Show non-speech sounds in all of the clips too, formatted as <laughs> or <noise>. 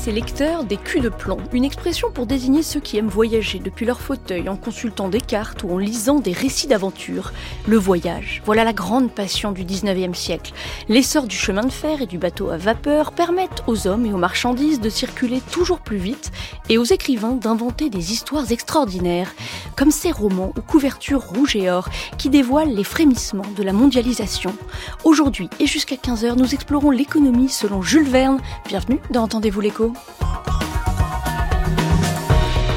Ses lecteurs des culs de plomb, une expression pour désigner ceux qui aiment voyager depuis leur fauteuil en consultant des cartes ou en lisant des récits d'aventure. Le voyage, voilà la grande passion du 19e siècle. L'essor du chemin de fer et du bateau à vapeur permettent aux hommes et aux marchandises de circuler toujours plus vite et aux écrivains d'inventer des histoires extraordinaires, comme ces romans aux couvertures rouge et or qui dévoilent les frémissements de la mondialisation. Aujourd'hui et jusqu'à 15h, nous explorons l'économie selon Jules Verne. Bienvenue dans Entendez vous l'écho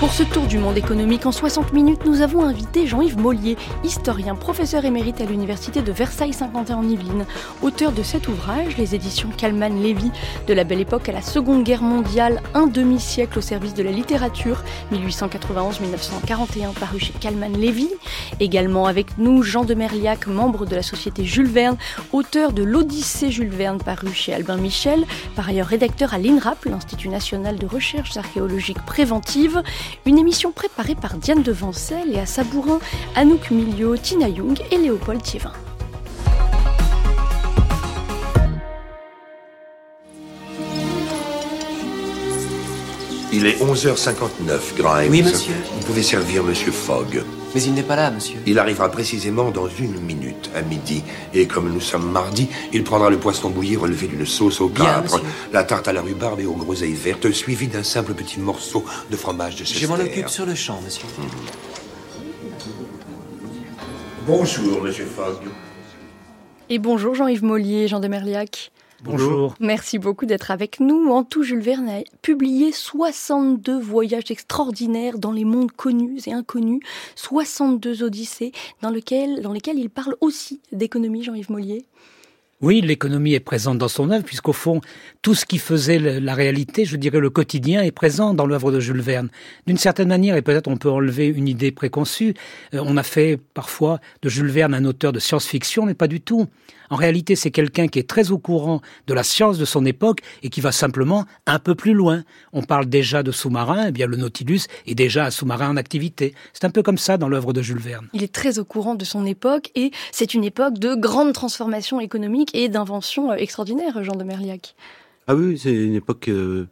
pour ce tour du monde économique en 60 minutes, nous avons invité Jean-Yves Mollier, historien, professeur émérite à l'université de Versailles-Saint-Quentin en Yvelines, auteur de cet ouvrage, les éditions Kalman Lévy, de la belle époque à la Seconde Guerre mondiale, un demi-siècle au service de la littérature, 1891-1941, paru chez Kalman Lévy. Également avec nous, Jean de Merliac, membre de la société Jules Verne, auteur de l'Odyssée Jules Verne, paru chez Albin Michel, par ailleurs rédacteur à l'INRAP, l'Institut national de recherche archéologique préventive. Une émission préparée par Diane Devancel et à Sabourin, Anouk Milio, Tina Young et Léopold Thievin. Il est 11h59, Grimes. Oui, monsieur. Vous pouvez servir monsieur Fogg. Mais il n'est pas là, monsieur. Il arrivera précisément dans une minute, à midi. Et comme nous sommes mardi, il prendra le poisson bouilli relevé d'une sauce au capre, la tarte à la rhubarbe et aux groseilles vertes, suivi d'un simple petit morceau de fromage de Chester. Je m'en occupe sur le champ, monsieur. Bonjour, monsieur Fogg. Et bonjour Jean-Yves Mollier, Jean de Merliac. Bonjour. Merci beaucoup d'être avec nous. En tout, Jules Verne a publié 62 voyages extraordinaires dans les mondes connus et inconnus, 62 odyssées dans, lequel, dans lesquelles il parle aussi d'économie, Jean-Yves Mollier. Oui, l'économie est présente dans son œuvre, puisqu'au fond, tout ce qui faisait la réalité, je dirais le quotidien, est présent dans l'œuvre de Jules Verne. D'une certaine manière, et peut-être on peut enlever une idée préconçue, euh, on a fait parfois de Jules Verne un auteur de science-fiction, mais pas du tout. En réalité, c'est quelqu'un qui est très au courant de la science de son époque et qui va simplement un peu plus loin. On parle déjà de sous-marins, eh bien le Nautilus est déjà un sous-marin en activité. C'est un peu comme ça dans l'œuvre de Jules Verne. Il est très au courant de son époque et c'est une époque de grande transformation économique et d'inventions euh, extraordinaires, Jean de Merliac. Ah oui, c'est une époque, euh,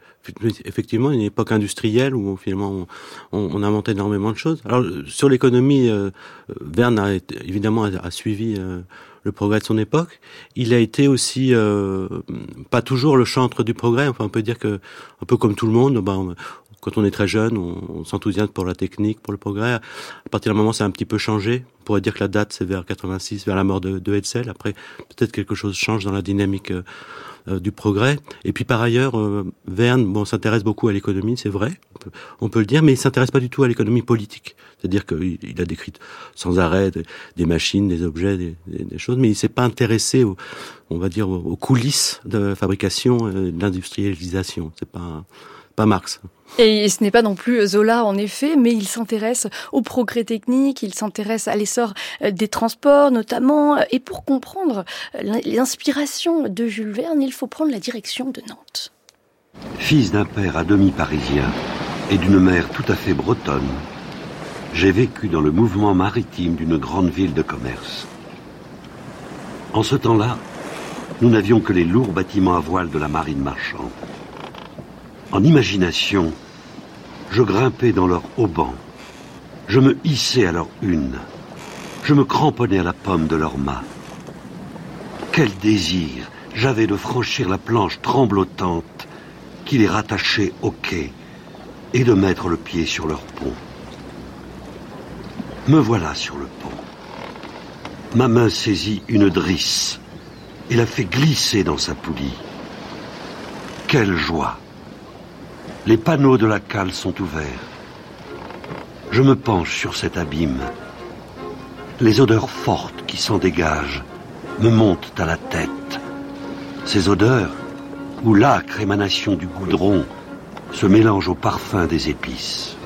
effectivement, une époque industrielle où finalement on, on, inventait énormément de choses. Alors sur l'économie, euh, Verne a évidemment a, a suivi euh, le progrès de son époque. Il a été aussi euh, pas toujours le chantre du progrès. Enfin, on peut dire que un peu comme tout le monde, ben, quand on est très jeune, on, s'enthousiasme pour la technique, pour le progrès. À partir d'un moment, ça a un petit peu changé. On pourrait dire que la date, c'est vers 86, vers la mort de, de Hetzel. Après, peut-être quelque chose change dans la dynamique euh, du progrès. Et puis par ailleurs, euh, Verne bon, s'intéresse beaucoup à l'économie, c'est vrai, on peut, le dire, mais il s'intéresse pas du tout à l'économie politique. C'est-à-dire qu'il il a décrit sans arrêt des, machines, des objets, des, choses, mais il s'est pas intéressé, on va dire, aux, coulisses de fabrication, euh, de l'industrialisation. C'est pas pas Marx. Et ce n'est pas non plus Zola en effet, mais il s'intéresse au progrès technique, il s'intéresse à l'essor euh, des transports notamment. Et pour comprendre euh, l'inspiration de Jules Verne, il faut prendre la direction de Nantes. Fils d'un père à demi parisien et d'une mère tout à fait bretonne, j'ai vécu dans le mouvement maritime d'une grande ville de commerce. En ce temps-là, nous n'avions que les lourds bâtiments à voile de la marine marchande. En imagination, je grimpais dans leurs haubans, je me hissais à leur une, je me cramponnais à la pomme de leurs mâts. Quel désir j'avais de franchir la planche tremblotante qui les rattachait au quai et de mettre le pied sur leur pont. Me voilà sur le pont. Ma main saisit une drisse et la fait glisser dans sa poulie. Quelle joie Les panneaux de la cale sont ouverts. Je me penche sur cet abîme. Les odeurs fortes qui s'en dégagent me montent à la tête. Ces odeurs, où l'âcre émanation du goudron se mélange au parfum des épices.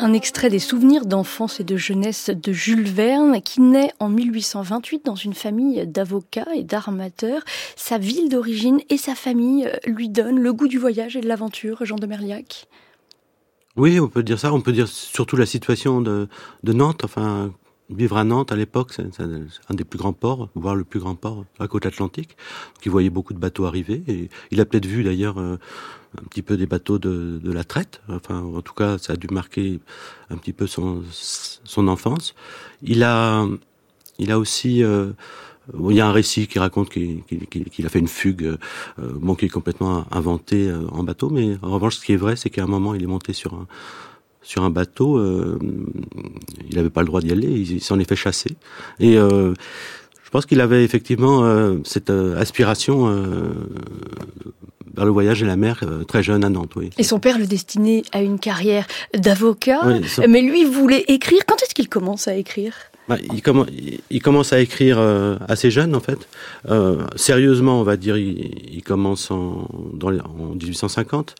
Un extrait des souvenirs d'enfance et de jeunesse de Jules Verne, qui naît en 1828 dans une famille d'avocats et d'armateurs. Sa ville d'origine et sa famille euh, lui donnent le goût du voyage et de l'aventure, Jean de Merliac. Oui, on peut dire ça. On peut dire surtout la situation de, Nantes. Enfin, vivre à Nantes à l'époque, c'est un des plus grands ports, voire le plus grand port à côte atlantique. qui voyait beaucoup de bateaux arriver. Et il a peut-être vu d'ailleurs euh, un petit peu des bateaux de, la traite. Enfin, en tout cas, ça a dû marquer un petit peu son, enfance. Il a, il a aussi, euh, il y a un récit qui raconte qu'il a fait une fugue, euh, bon, qui est complètement inventé euh, en bateau, mais en revanche, ce qui est vrai, c'est qu'à un moment, il est monté sur un, sur un bateau, euh, il n'avait pas le droit d'y aller, il, s'en est fait chasser. Et je pense qu'il avait effectivement cette aspiration vers le voyage et la mer très jeune à Nantes. Oui. Et son père le destinait à une carrière d'avocat, mais lui voulait écrire. Quand est-ce qu'il commence à écrire? Bah, il, il, commence à écrire assez jeune en fait. sérieusement, on va dire, il, commence en, dans en 1850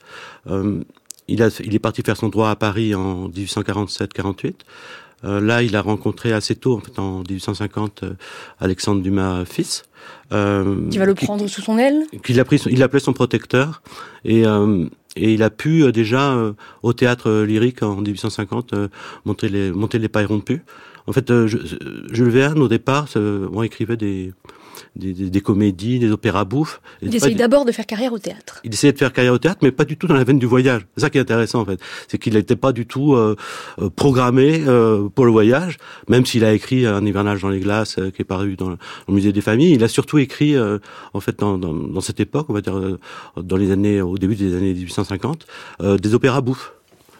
il, a, il est parti faire son droit à Paris en 1847-48. Euh, là, il a rencontré assez tôt, en fait, en 1850, euh, Alexandre Dumas fils. Euh, qui va le prendre sous son aile. Qu'il a pris, il l'appelait son protecteur, et euh, et il a pu euh, déjà au théâtre lyrique en 1850 monter les monter les pailles rompues. En fait, Jules Verne au départ, on écrivait des des, des, des, comédies, des opéras bouffes. Il essaye d'abord de faire carrière au théâtre. Il essayait de faire carrière au théâtre, mais pas du tout dans la veine du voyage. C'est ça qui est intéressant en fait, c'est qu'il n'était pas du tout euh, euh, programmé euh, pour le voyage, même s'il a écrit Un hivernage dans les glaces qui est paru dans le, musée des familles. Il a surtout écrit en fait dans, dans, dans, cette époque, on va dire dans les années au début des années 1850, des opéras bouffes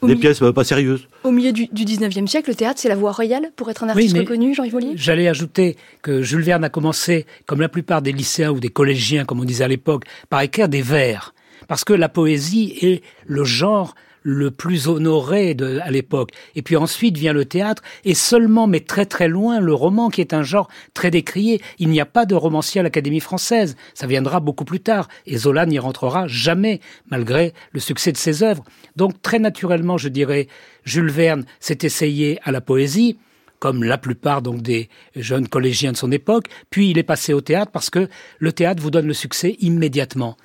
des pièces pas sérieuses. Au milieu du, du 19e siècle, le théâtre, c'est la voie royale pour être un artiste reconnu, Jean-Yves J'allais ajouter que Jules Verne a commencé, comme la plupart des lycéens ou des collégiens, comme on disait à l'époque, par écrire des vers. Parce que la poésie est le genre le plus honoré à l'époque. Et puis ensuite vient le théâtre, et seulement, mais très très loin, le roman, qui est un genre très décrié. Il n'y a pas de romancier à l'Académie française. Ça viendra beaucoup plus tard. Et Zola n'y rentrera jamais, malgré le succès de ses œuvres. Donc très naturellement, je dirais, Jules Verne s'est essayé à la poésie comme la plupart donc des jeunes collégiens de son époque, puis il est passé au théâtre parce que le théâtre vous donne le succès immédiatement.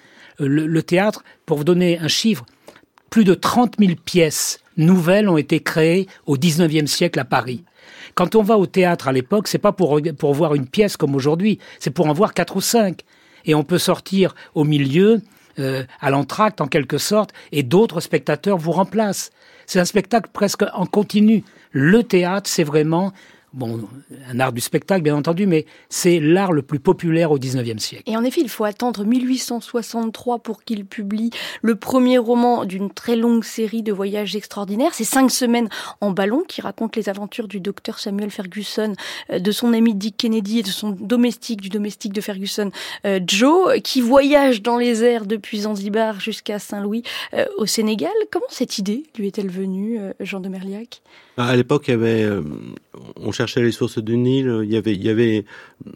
Euh, le théâtre, pour vous donner un chiffre, plus de 30 000 pièces nouvelles ont été créées au 19e siècle à Paris. Quand on va au théâtre à l'époque, c'est pas pour, pour voir une pièce comme aujourd'hui, c'est pour en voir quatre ou cinq. Et on peut sortir au milieu, euh, à l'entracte en quelque sorte, et d'autres spectateurs vous remplacent. C'est un spectacle presque en continu. Le théâtre, c'est vraiment bon, un art du spectacle, bien entendu, mais c'est l'art le plus populaire au XIXe siècle. Et en effet, il faut attendre 1863 pour qu'il publie le premier roman d'une très longue série de voyages extraordinaires. C'est cinq semaines en ballon qui raconte les aventures du docteur Samuel Ferguson, euh, de son ami Dick Kennedy et de son domestique, du domestique de Ferguson, euh, Joe, qui voyage dans les airs depuis Zanzibar jusqu'à Saint-Louis euh, au Sénégal. Comment cette idée lui est-elle venue, Jean de Merliac? À l'époque, il y avait, on cherchait les sources du Nil, il y avait,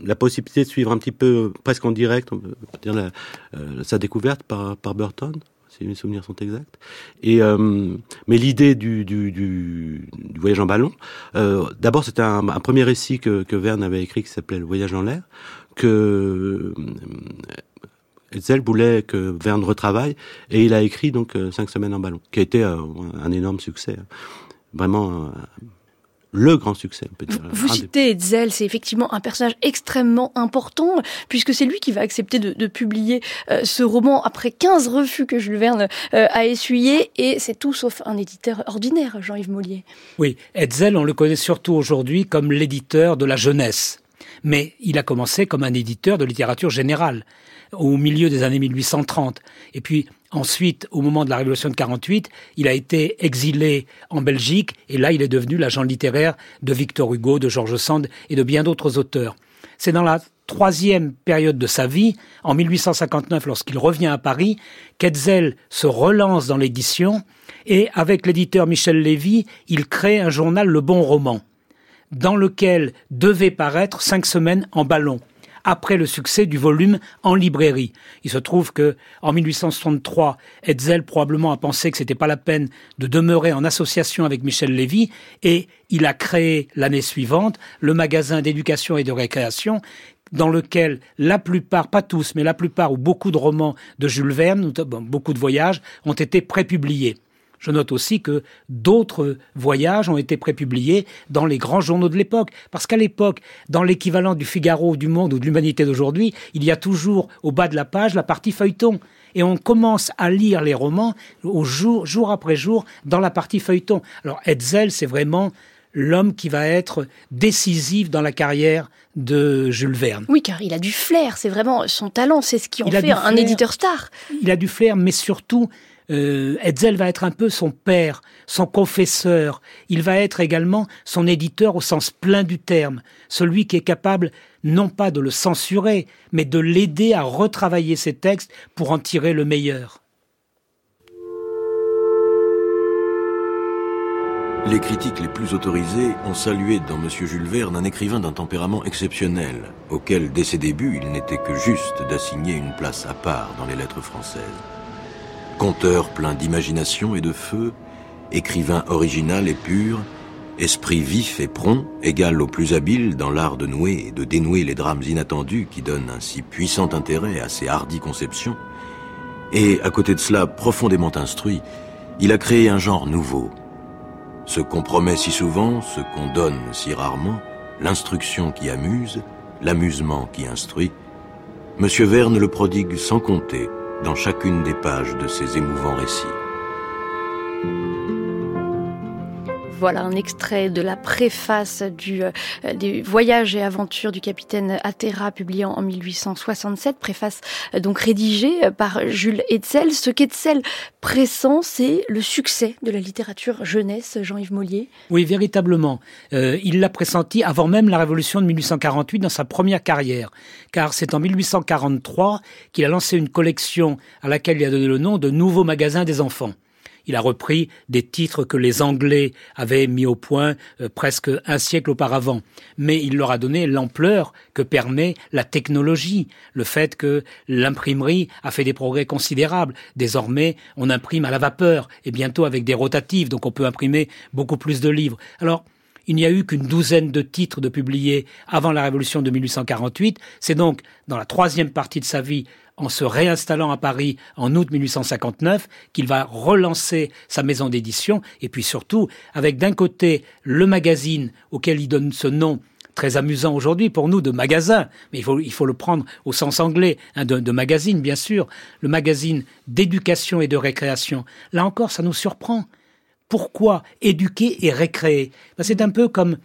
la possibilité de suivre un petit peu, presque en direct, on peut dire euh, sa découverte par, Burton, si mes souvenirs sont exacts. Euh, mais l'idée du, voyage en ballon, euh, d'abord c'était un, premier récit que, que Verne avait écrit qui s'appelait Le voyage en l'air, que Hetzel voulait que Verne retravaille, et il a écrit donc cinq semaines en ballon, qui a été un énorme succès, hein. vraiment le grand succès. Peut dire. Vous, citez Hetzel, c'est effectivement un personnage extrêmement important, puisque c'est lui qui va accepter de, de publier euh, ce roman après 15 refus que Jules Verne euh, a essuyé, et c'est tout sauf un éditeur ordinaire, Jean-Yves Mollier. Oui, Hetzel, on le connaît surtout aujourd'hui comme l'éditeur de la jeunesse. Mais il a commencé comme un éditeur de littérature générale au milieu des années 1830. Et puis ensuite, au moment de la Révolution de 48, il a été exilé en Belgique et là, il est devenu l'agent littéraire de Victor Hugo, de George Sand et de bien d'autres auteurs. C'est dans la troisième période de sa vie, en 1859, lorsqu'il revient à Paris, qu'Hetzel se relance dans l'édition et avec l'éditeur Michel Lévy, il crée un journal Le Bon Roman, dans lequel devait paraître cinq semaines en ballon après le succès du volume en librairie. Il se trouve que en 1863, Hetzel probablement a pensé que c'était pas la peine de demeurer en association avec Michel Lévy et il a créé l'année suivante le magasin d'éducation et de récréation dans lequel la plupart, pas tous, mais la plupart ou beaucoup de romans de Jules Verne, beaucoup de voyages, ont été prépubliés. Je note aussi que d'autres voyages ont été prépubliés dans les grands journaux de l'époque. Parce qu'à l'époque, dans l'équivalent du Figaro, du Monde ou de l'Humanité d'aujourd'hui, il y a toujours au bas de la page la partie feuilleton. Et on commence à lire les romans au jour, jour après jour dans la partie feuilleton. Alors Hetzel, c'est vraiment l'homme qui va être décisif dans la carrière de Jules Verne. Oui, car il a du flair, c'est vraiment son talent, c'est ce qui en fait un éditeur star. Il a du flair, mais surtout, euh, Hetzel va être un peu son père, son confesseur. Il va être également son éditeur au sens plein du terme, celui qui est capable non pas de le censurer, mais de l'aider à retravailler ses textes pour en tirer le meilleur. Les critiques les plus autorisées ont salué dans M. Jules Verne un écrivain d'un tempérament exceptionnel, auquel, dès ses débuts, il n'était que juste d'assigner une place à part dans les lettres françaises. Conteur plein d'imagination et de feu, écrivain original et pur, esprit vif et prompt, égal au plus habile dans l'art de nouer et de dénouer les drames inattendus qui donnent un si puissant intérêt à ses hardies conceptions, et, à côté de cela, profondément instruit, il a créé un genre nouveau, ce qu'on promet si souvent, ce qu'on donne si rarement, l'instruction qui amuse, l'amusement qui instruit, M. Verne le prodigue sans compter dans chacune des pages de ses émouvants récits. Voilà un extrait de la préface du, euh, des voyages et aventures du capitaine Atera publié en, 1867, préface euh, donc rédigée euh, par Jules Hetzel. Ce qu'Hetzel pressent, c'est le succès de la littérature jeunesse, Jean-Yves Mollier. Oui, véritablement. il l'a pressenti avant même la Révolution de 1848 dans sa première carrière, car c'est en 1843 qu'il a lancé une collection à laquelle il a donné le nom de Nouveaux magasins des enfants. Il a repris des titres que les Anglais avaient mis au point euh, presque un siècle auparavant. Mais il leur a donné l'ampleur que permet la technologie, le fait que l'imprimerie a fait des progrès considérables. Désormais, on imprime à la vapeur et bientôt avec des rotatives, donc on peut imprimer beaucoup plus de livres. Alors, il n'y a eu qu'une douzaine de titres de publiés avant la Révolution de 1848. C'est donc dans la troisième partie de sa vie en se réinstallant à Paris en août 1859 qu'il va relancer sa maison d'édition et puis surtout avec d'un côté le magazine auquel il donne ce nom très amusant aujourd'hui pour nous de magasin, mais il faut, il faut le prendre au sens anglais, hein, de, magazine bien sûr, le magazine d'éducation et de récréation. Là encore, ça nous surprend. Pourquoi éduquer et récréer? Ben, C'est un peu comme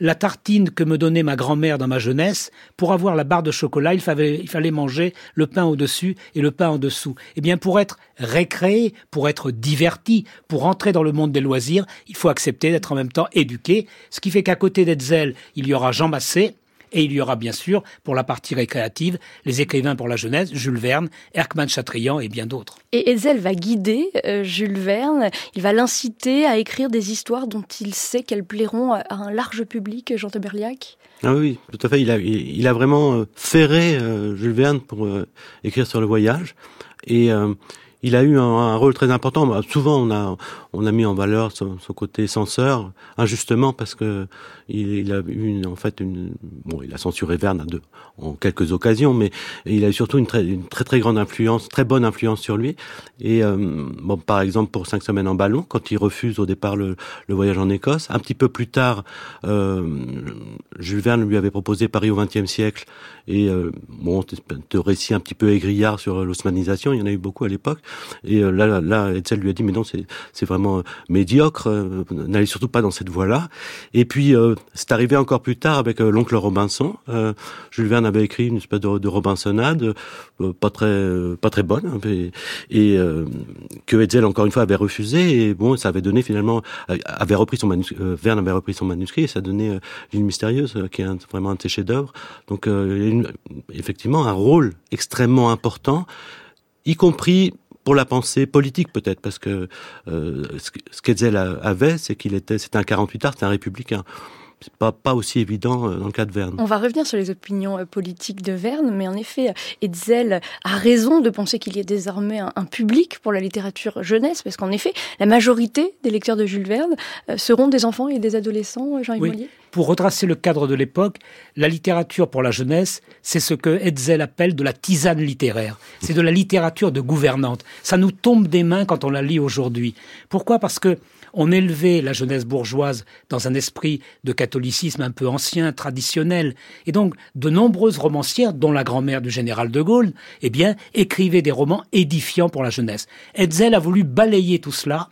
la tartine que me donnait ma grand-mère dans ma jeunesse, pour avoir la barre de chocolat, il fallait, manger le pain au-dessus et le pain en dessous. Eh bien, pour être récréé, pour être diverti, pour entrer dans le monde des loisirs, il faut accepter d'être en même temps éduqué. Ce qui fait qu'à côté d'Etzel, il y aura Jean Massé, et il y aura bien sûr, pour la partie récréative, les écrivains pour la jeunesse, Jules Verne, Erckmann Chatrian et bien d'autres. Et Ezel va guider euh, Jules Verne, il va l'inciter à écrire des histoires dont il sait qu'elles plairont à un large public, Jean de Berliac ah oui, tout à fait. Il a, il, a vraiment euh, ferré euh, Jules Verne pour écrire sur le voyage. Et il a eu un, rôle très important. Bah, souvent, on a, on a mis en valeur son, côté censeur, injustement, parce que il, a eu en fait une, bon, il a censuré Verne à deux, en quelques occasions, mais il a eu surtout une très, une très très grande influence, très bonne influence sur lui. Et euh, bon, par exemple pour cinq semaines en ballon, quand il refuse au départ le, le voyage en Écosse, un petit peu plus tard, euh, Jules Verne lui avait proposé Paris au XXe siècle, et euh, bon, de récits un petit peu aigriards sur l'osmanisation, il y en a eu beaucoup à l'époque. Et euh, là, là, Hetzel lui a dit, mais non, c'est vraiment médiocre, euh, n'allez surtout pas dans cette voie-là. Et puis, euh, c'est arrivé encore plus tard avec l'oncle Robinson. Jules Verne avait écrit une espèce de, de Robinsonade, pas très pas très bonne, hein, et, que Hetzel, encore une fois, avait refusé. Et bon, ça avait donné finalement, avait repris son manuscrit, Verne avait repris son manuscrit, et ça donnait L'île mystérieuse, qui est vraiment un de ses chefs-d'œuvre. Donc, une, effectivement, un rôle extrêmement important, y compris pour la pensée politique peut-être, parce que euh, ce qu'Etzel avait, c'est qu'il était, c'était un 48 art, c'était un républicain. C'est pas, pas aussi évident dans le cas de Verne. On va revenir sur les opinions politiques de Verne, mais en effet, Hetzel a raison de penser qu'il y a désormais un, public pour la littérature jeunesse, parce qu'en effet, la majorité des lecteurs de Jules Verne seront des enfants et des adolescents, Jean-Yves oui. Pour retracer le cadre de l'époque, la littérature pour la jeunesse, c'est ce que Hetzel appelle de la tisane littéraire. C'est de la littérature de gouvernante. Ça nous tombe des mains quand on la lit aujourd'hui. Pourquoi? Parce que on élevait la jeunesse bourgeoise dans un esprit de catholicisme un peu ancien, traditionnel. Et donc, de nombreuses romancières, dont la grand-mère du général de Gaulle, eh bien, écrivaient des romans édifiants pour la jeunesse. Hetzel a voulu balayer tout cela,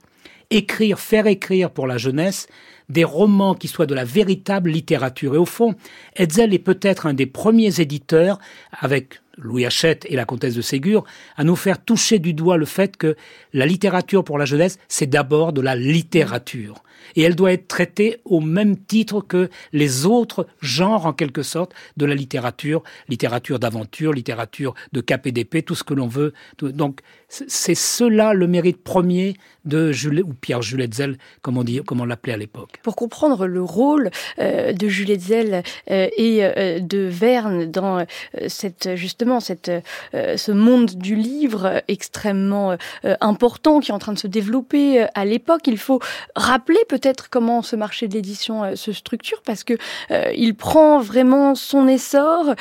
écrire, faire écrire pour la jeunesse des romans qui soient de la véritable littérature. Et au fond, Hetzel est peut-être un des premiers éditeurs, avec Louis Hachette et la comtesse de Ségur, à nous faire toucher du doigt le fait que la littérature pour la jeunesse, c'est d'abord de la littérature. Et elle doit être traitée au même titre que les autres genres, en quelque sorte, de la littérature, littérature d'aventure, littérature de cap et d'épée, tout ce que l'on veut. Donc, c'est cela le mérite premier de ou Pierre Jules Hetzel, comme on on l'appelait à l'époque. Pour comprendre le rôle euh, de Jules Hetzel euh, et euh, de Verne dans cette justement cette ce monde du livre extrêmement important qui est en train de se développer à l'époque, il faut rappeler peut-être comment ce marché de l'édition se structure parce que il prend vraiment son essor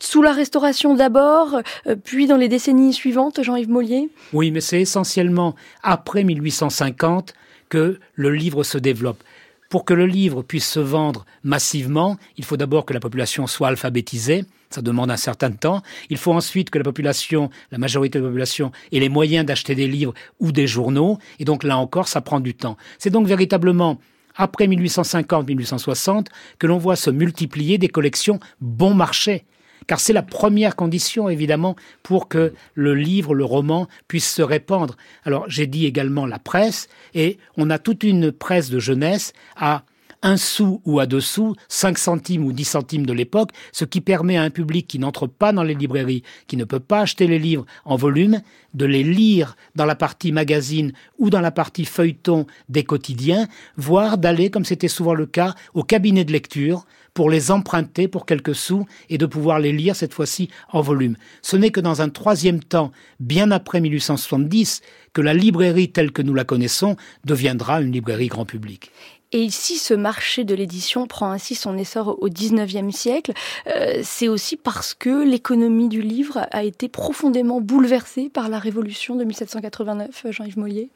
sous la Restauration d'abord, euh, puis dans les décennies suivantes, Jean-Yves Mollier? Oui, mais c'est essentiellement après 1850 que le livre se développe. Pour que le livre puisse se vendre massivement, il faut d'abord que la population soit alphabétisée. Ça demande un certain temps. Il faut ensuite que la population, la majorité de la population, ait les moyens d'acheter des livres ou des journaux. Et donc là encore, ça prend du temps. C'est donc véritablement après 1850-1860 que l'on voit se multiplier des collections bon marché car c'est la première condition, évidemment, pour que le livre, le roman puisse se répandre. Alors, j'ai dit également la presse, et on a toute une presse de jeunesse à un sou ou à deux sous, cinq centimes ou dix centimes de l'époque, ce qui permet à un public qui n'entre pas dans les librairies, qui ne peut pas acheter les livres en volume, de les lire dans la partie magazine ou dans la partie feuilleton des quotidiens, voire d'aller, comme c'était souvent le cas, au cabinet de lecture pour les emprunter pour quelques sous et de pouvoir les lire cette fois-ci en volume. Ce n'est que dans un troisième temps, bien après 1870, que la librairie telle que nous la connaissons deviendra une librairie grand public. Et ici, ce marché de l'édition prend ainsi son essor au XIXe siècle. Euh, c'est aussi parce que l'économie du livre a été profondément bouleversée par la Révolution de 1789, Jean-Yves Mollier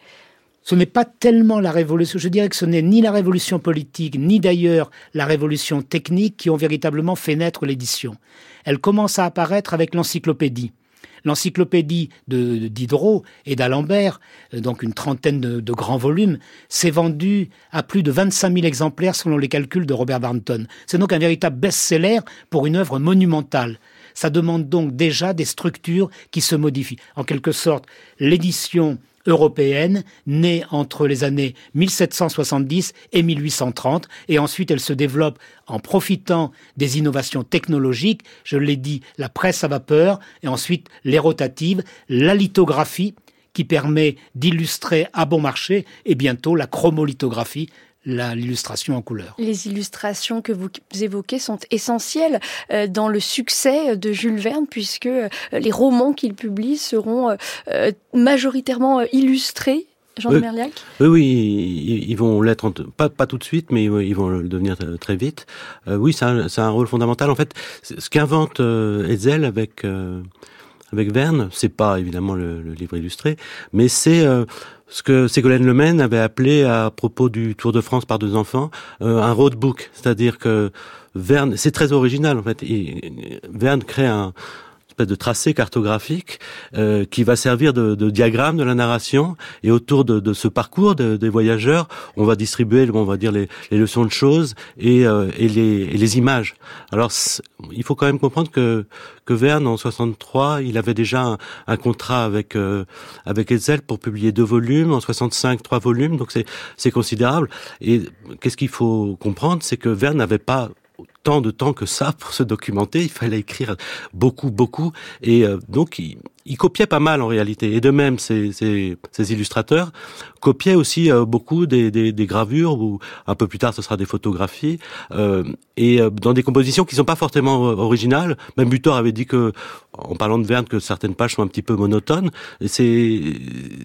ce n'est pas tellement la révolution, je dirais que ce n'est ni la révolution politique, ni d'ailleurs la révolution technique qui ont véritablement fait naître l'édition. Elle commence à apparaître avec l'encyclopédie. L'encyclopédie de Diderot et d'Alembert, euh, donc une trentaine de, grands volumes, s'est vendue à plus de 25 000 exemplaires selon les calculs de Robert Barnton. C'est donc un véritable best-seller pour une œuvre monumentale. Ça demande donc déjà des structures qui se modifient. En quelque sorte, l'édition européenne née entre les années 1770 et 1830 et ensuite elle se développe en profitant des innovations technologiques, je l'ai dit, la presse à vapeur et ensuite les rotatives, la lithographie qui permet d'illustrer à bon marché et bientôt la chromolithographie l'illustration en couleur. Les illustrations que vous évoquez sont essentielles euh, dans le succès de Jules Verne puisque euh, les romans qu'il publie seront euh, majoritairement illustrés Jean oui. Merliac Oui, oui, ils vont l'être, pas, pas tout de suite, mais ils vont le devenir très vite. oui, c'est un, un, rôle fondamental. En fait, ce qu'invente Hetzel avec avec Verne, c'est pas évidemment le, le, livre illustré, mais c'est ce que Ségolène Lemaine avait appelé à propos du Tour de France par deux enfants euh, un roadbook, c'est-à-dire que Verne, c'est très original en fait. Verne crée un, de tracé cartographique euh, qui va servir de, de, diagramme de la narration. Et autour de, de ce parcours des voyageurs, on va distribuer, on va dire les, les leçons de choses et, euh, et, les, et les, images. Alors, il faut quand même comprendre que que Verne en 63, il avait déjà un, un contrat avec euh, avec Hetzel pour publier deux volumes, en 65 trois volumes, donc c'est c'est considérable. Et qu'est-ce qu'il faut comprendre, c'est que Verne n'avait pas tant de temps que ça pour se documenter. Il fallait écrire beaucoup, beaucoup. Et euh, donc, il, il, copiait pas mal en réalité. Et de même, ces, ces, ces illustrateurs copiaient aussi euh, beaucoup des, des, des, gravures, ou un peu plus tard, ce sera des photographies, euh, et dans des compositions qui sont pas forcément originales. Même Butor avait dit que, en parlant de Verne, que certaines pages sont un petit peu monotones. Et c'est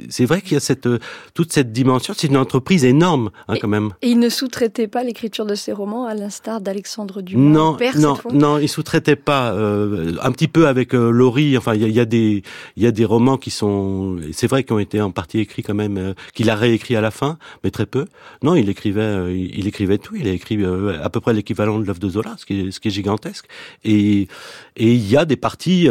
c'est vrai qu'il y a cette toute cette dimension. C'est une entreprise énorme, hein, quand même. Et il ne sous-traitait pas l'écriture de ses romans, à l'instar d'Alexandre non, non, non, il sous-traitait pas. Euh, un petit peu avec euh, Laurie. Enfin, il y a, y a, des, il y a des romans qui sont, c'est vrai, qui ont été en partie écrits quand même, euh, qu'il a réécrit à la fin, mais très peu. Non, il écrivait, euh, il, écrivait tout. Il a écrit euh, à peu près l'équivalent de l'œuvre de Zola, ce qui est, ce qui est gigantesque. Et et il y a des parties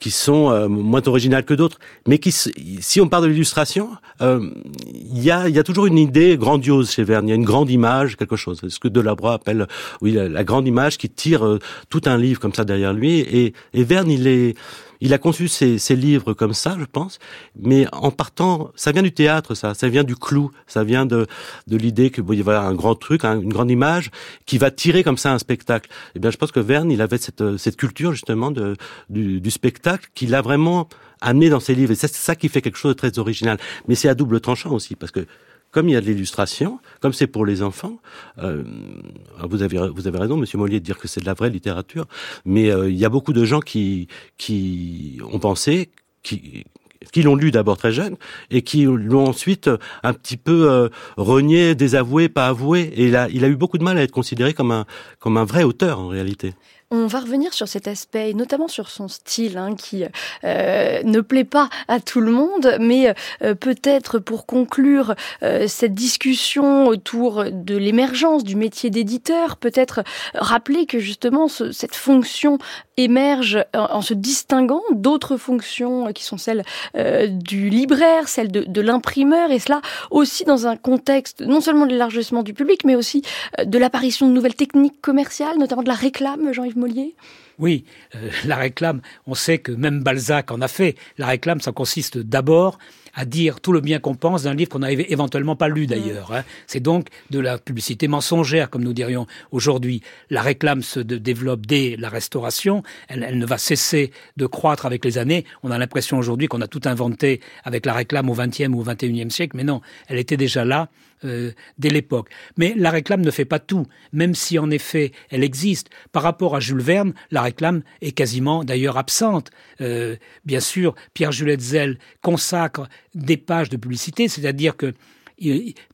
qui sont moins originales que d'autres, mais qui, si on parle de l'illustration, il y a, y a toujours une idée grandiose chez Verne. Il y a une grande image, quelque chose. Ce que Delabroix appelle, oui, la, la grande image qui tire euh, tout un livre comme ça derrière lui. Et, et Verne, il est, il a conçu ses, ses, livres comme ça, je pense, mais en partant, ça vient du théâtre, ça, ça vient du clou, ça vient de, de l'idée que bon, il y avoir un grand truc, hein, une grande image qui va tirer comme ça un spectacle. Et eh bien, je pense que Verne, il avait cette, cette culture justement de, du, du spectacle qu'il a vraiment amené dans ses livres. Et c'est ça qui fait quelque chose de très original. Mais c'est à double tranchant aussi, parce que comme il y a de l'illustration, comme c'est pour les enfants, euh, vous avez vous avez raison, Monsieur Mollier, de dire que c'est de la vraie littérature, mais euh, il y a beaucoup de gens qui qui ont pensé qui qui l'ont lu d'abord très jeune et qui l'ont ensuite un petit peu euh, renié, désavoué, pas avoué. Et il a, il a eu beaucoup de mal à être considéré comme un, comme un vrai auteur en réalité. On va revenir sur cet aspect, notamment sur son style, hein, qui euh, ne plaît pas à tout le monde, mais euh, peut-être pour conclure euh, cette discussion autour de l'émergence du métier d'éditeur, peut-être rappeler que justement ce, cette fonction émerge en, se distinguant d'autres fonctions qui sont celles euh, du libraire, celles de, l'imprimeur, et cela aussi dans un contexte non seulement de l'élargissement du public, mais aussi euh, de l'apparition de nouvelles techniques commerciales, notamment de la réclame, Jean-Yves Mollier? Oui, euh, la réclame, on sait que même Balzac en a fait. La réclame, ça consiste d'abord à dire tout le bien qu'on pense d'un livre qu'on n'avait éventuellement pas lu d'ailleurs. Hein. C'est donc de la publicité mensongère, comme nous dirions aujourd'hui. La réclame se développe dès la restauration, elle, elle, ne va cesser de croître avec les années. On a l'impression aujourd'hui qu'on a tout inventé avec la réclame au XXe ou au XXIe siècle, mais non, elle était déjà là euh, dès l'époque. Mais la réclame ne fait pas tout, même si en effet elle existe. Par rapport à Jules Verne, la réclame est quasiment d'ailleurs absente. Euh, bien sûr, Pierre Jules consacre des pages de publicité, c'est-à-dire que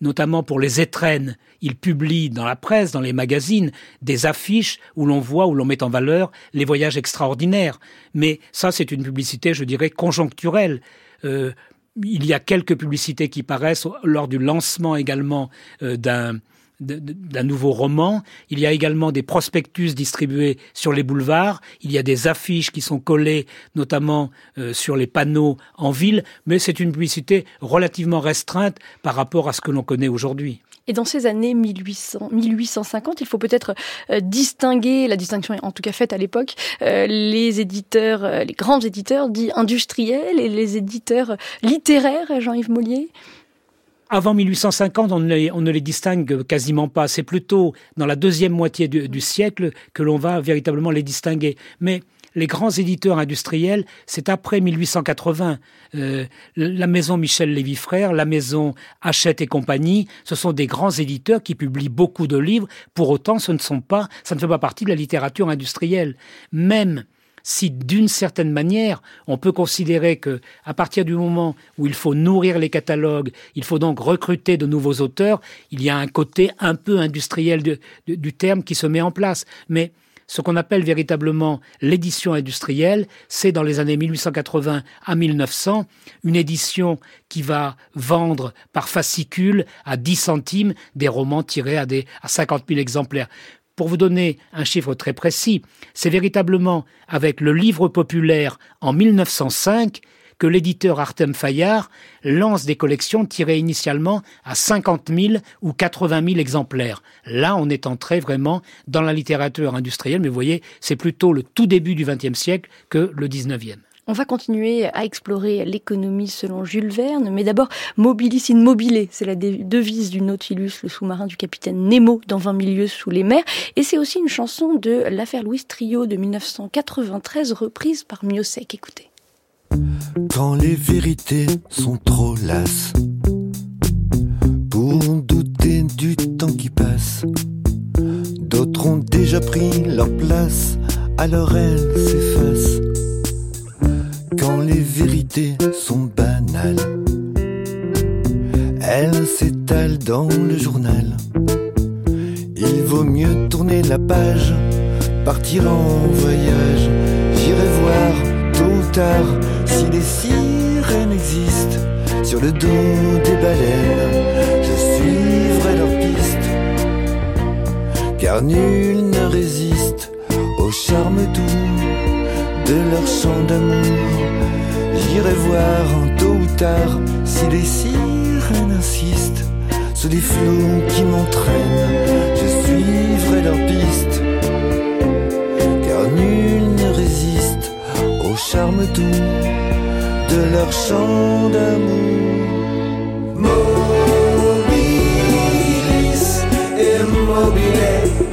notamment pour les étrennes, il publie dans la presse, dans les magazines, des affiches où l'on voit, où l'on met en valeur les voyages extraordinaires. Mais ça, c'est une publicité, je dirais, conjoncturelle. Euh, il y a quelques publicités qui paraissent lors du lancement également euh, d'un d'un nouveau roman. Il y a également des prospectus distribués sur les boulevards. Il y a des affiches qui sont collées, notamment euh, sur les panneaux en ville. Mais c'est une publicité relativement restreinte par rapport à ce que l'on connaît aujourd'hui. Et dans ces années 1800, 1850, il faut peut-être euh, distinguer, la distinction est en tout cas faite à l'époque, euh, les éditeurs, euh, les grands éditeurs dits industriels et les éditeurs littéraires, Jean-Yves Mollier avant 1850, on ne, les, on ne les distingue quasiment pas. C'est plutôt dans la deuxième moitié du, du siècle que l'on va véritablement les distinguer. Mais les grands éditeurs industriels, c'est après 1880. Euh, la maison Michel Lévy Frères, la maison Hachette et compagnie, ce sont des grands éditeurs qui publient beaucoup de livres. Pour autant, ce ne sont pas, ça ne fait pas partie de la littérature industrielle. Même si d'une certaine manière, on peut considérer que, à partir du moment où il faut nourrir les catalogues, il faut donc recruter de nouveaux auteurs, il y a un côté un peu industriel du terme qui se met en place. Mais ce qu'on appelle véritablement l'édition industrielle, c'est dans les années 1880 à 1900, une édition qui va vendre par fascicule à 10 centimes des romans tirés à, à 50 000 exemplaires. Pour vous donner un chiffre très précis, c'est véritablement avec le livre populaire en 1905 que l'éditeur Artem Fayard lance des collections tirées initialement à 50 000 ou 80 000 exemplaires. Là, on est entré vraiment dans la littérature industrielle, mais vous voyez, c'est plutôt le tout début du XXe siècle que le XIXe. On va continuer à explorer l'économie selon Jules Verne, mais d'abord Mobilis in mobile, c'est la devise du Nautilus, le sous-marin du capitaine Nemo dans 20 milieux sous les mers, et c'est aussi une chanson de l'affaire Louis Trio de 1993 reprise par Miosek. Écoutez. Quand les vérités sont trop lasses, pour douter du temps qui passe, d'autres ont déjà pris leur place, alors elles s'effacent quand les vérités sont banales. Elles s'étalent dans le journal. Il vaut mieux tourner la page, partir en voyage. J'irai voir tôt ou tard si des sirènes existent sur le dos des baleines. Je suivrai leur piste, car nul ne résiste au charme doux de leur chant d'amour. J'irai voir tôt ou tard si les sirènes insistent sur les flots qui m'entraînent. Je suivrai leur piste, car nul au charme doux de leur chant d'amour. Mobilis, immobile.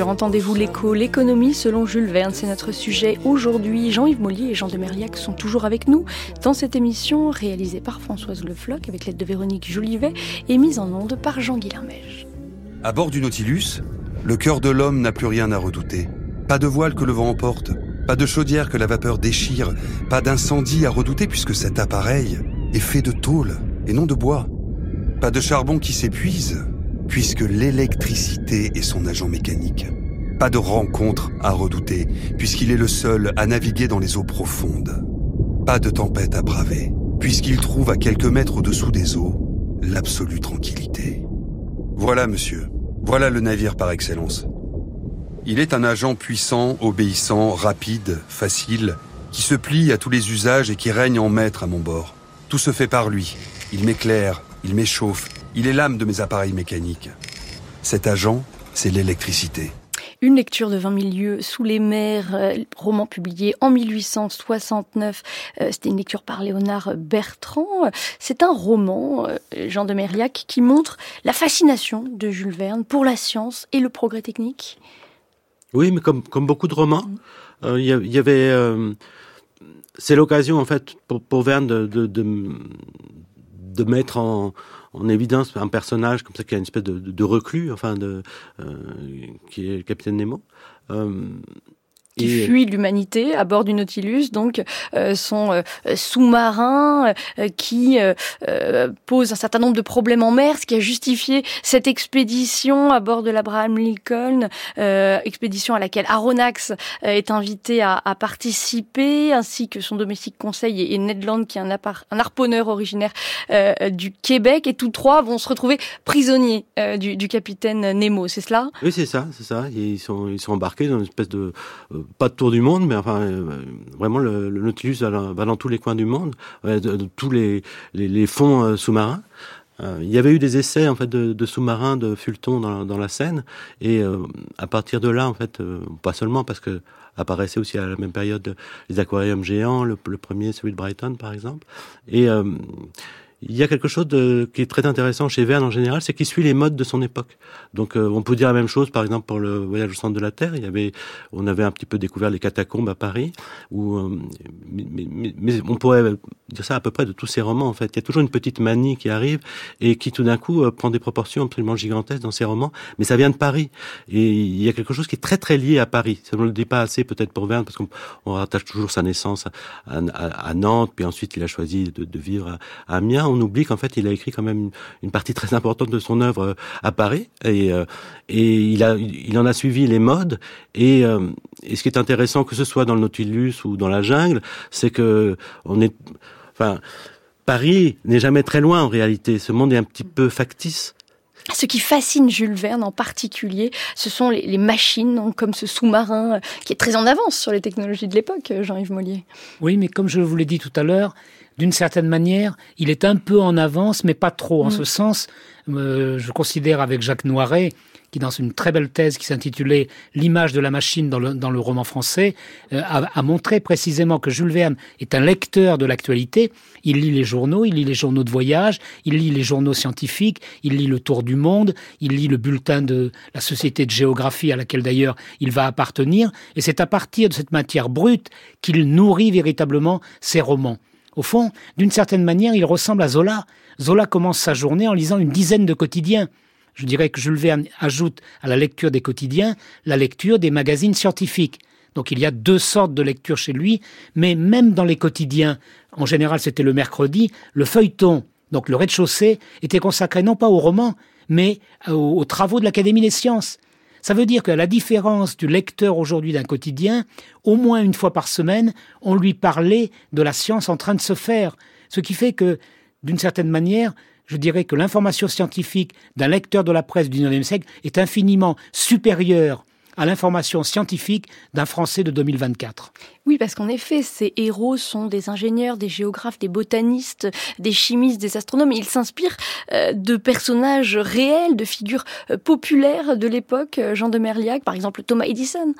Entendez-vous l'écho L'économie selon Jules Verne, c'est notre sujet aujourd'hui. Jean-Yves Mollier et Jean de Mériac sont toujours avec nous dans cette émission réalisée par Françoise Le Floch avec l'aide de Véronique Jolivet et mise en onde par Jean Guilhermège. À bord du Nautilus, le cœur de l'homme n'a plus rien à redouter. Pas de voile que le vent emporte, pas de chaudière que la vapeur déchire, pas d'incendie à redouter puisque cet appareil est fait de tôle et non de bois. Pas de charbon qui s'épuise, puisque l'électricité est son agent mécanique. Pas de rencontre à redouter, puisqu'il est le seul à naviguer dans les eaux profondes. Pas de tempête à braver, puisqu'il trouve à quelques mètres au-dessous des eaux l'absolue tranquillité. Voilà, monsieur, voilà le navire par excellence. Il est un agent puissant, obéissant, rapide, facile, qui se plie à tous les usages et qui règne en maître à mon bord. Tout se fait par lui. Il m'éclaire, il m'échauffe, il est l'âme de mes appareils mécaniques. Cet agent, c'est l'électricité. Une lecture de 20 milieux sous les mers, euh, roman publié en 1869. Euh, c'était une lecture par Léonard Bertrand. C'est un roman, euh, Jean de Mériac, qui montre la fascination de Jules Verne pour la science et le progrès technique. Oui, mais comme, comme beaucoup de romans, il y, avait... c'est l'occasion, en fait, pour, pour Verne de, de, de mettre en, en évidence un personnage comme ça qui a une espèce de, reclus, enfin de euh, qui est le capitaine Nemo. Euh, qui fuit l'humanité à bord du Nautilus, donc euh, son euh, sous-marin euh, qui pose un certain nombre de problèmes en mer, ce qui a justifié cette expédition à bord de l'Abraham Lincoln, expédition à laquelle Aronnax est invité à, à, participer, ainsi que son domestique conseil et, Ned Land, qui est un, un harponneur originaire du Québec, et tous trois vont se retrouver prisonniers du, du, capitaine Nemo, c'est cela? Oui, c'est ça, c'est ça. Ils sont, ils sont embarqués dans une espèce de pas de tour du monde, mais enfin euh, vraiment le, Nautilus va, dans tous les coins du monde, de, tous les, fonds euh, sous-marins. Euh, il y avait eu des essais en fait de, sous-marins de Fulton dans, la Seine, et à partir de là, en fait, pas seulement parce que apparaissaient aussi à la même période les aquariums géants, le, premier celui de Brighton par exemple, et il y a quelque chose de, qui est très intéressant chez Verne en général, c'est qu'il suit les modes de son époque. Donc euh, on peut dire la même chose, par exemple pour le voyage au centre de la Terre. Il y avait, on avait un petit peu découvert les catacombes à Paris, où, euh, mais, mais, on pourrait dire ça à peu près de tous ces romans. En fait, il y a toujours une petite manie qui arrive et qui tout d'un coup euh, prend des proportions absolument gigantesques dans ces romans. Mais ça vient de Paris et il y a quelque chose qui est très très lié à Paris. Ça ne le dit pas assez peut-être pour Verne parce qu'on rattache toujours sa naissance à, Nantes, puis ensuite il a choisi de, vivre à Amiens on oublie qu'en fait, il a écrit quand même une, partie très importante de son œuvre euh, à Paris, et, euh, et il, a, il en a suivi les modes. Et, euh, et ce qui est intéressant, que ce soit dans le Nautilus ou dans la jungle, c'est que on est, enfin, Paris n'est jamais très loin en réalité. Ce monde est un petit peu factice. Ce qui fascine Jules Verne en particulier, ce sont les, machines, comme ce sous-marin qui est très en avance sur les technologies de l'époque, Jean-Yves Mollier. Oui, mais comme je vous l'ai dit tout à l'heure, d'une certaine manière, il est un peu en avance, mais pas trop. En mm. ce sens, euh, je considère avec Jacques Noiret, qui dans une très belle thèse qui s'intitulait L'image de la machine dans le, roman français, euh, a, montré précisément que Jules Verne est un lecteur de l'actualité. Il lit les journaux, il lit les journaux de voyage, il lit les journaux scientifiques, il lit le Tour du Monde, il lit le bulletin de la Société de géographie à laquelle d'ailleurs il va appartenir. Et c'est à partir de cette matière brute qu'il nourrit véritablement ses romans. Au fond, d'une certaine manière, il ressemble à Zola. Zola commence sa journée en lisant une dizaine de quotidiens. Je dirais que Jules Verne ajoute à la lecture des quotidiens la lecture des magazines scientifiques. Donc il y a deux sortes de lecture chez lui, mais même dans les quotidiens, en général c'était le mercredi, le feuilleton, donc le rez-de-chaussée, était consacré non pas au roman, mais aux travaux de l'Académie des sciences. Ça veut dire qu'à la différence du lecteur aujourd'hui d'un quotidien, au moins une fois par semaine, on lui parlait de la science en train de se faire. Ce qui fait que, d'une certaine manière, je dirais que l'information scientifique d'un lecteur de la presse du XIXe siècle est infiniment supérieure à l'information scientifique d'un Français de 2024. Oui, parce qu'en effet, ces héros sont des ingénieurs, des géographes, des botanistes, des chimistes, des astronomes. Ils s'inspirent euh, de personnages réels, de figures euh, populaires de l'époque. Euh, Jean de Merliac, par exemple Thomas Edison.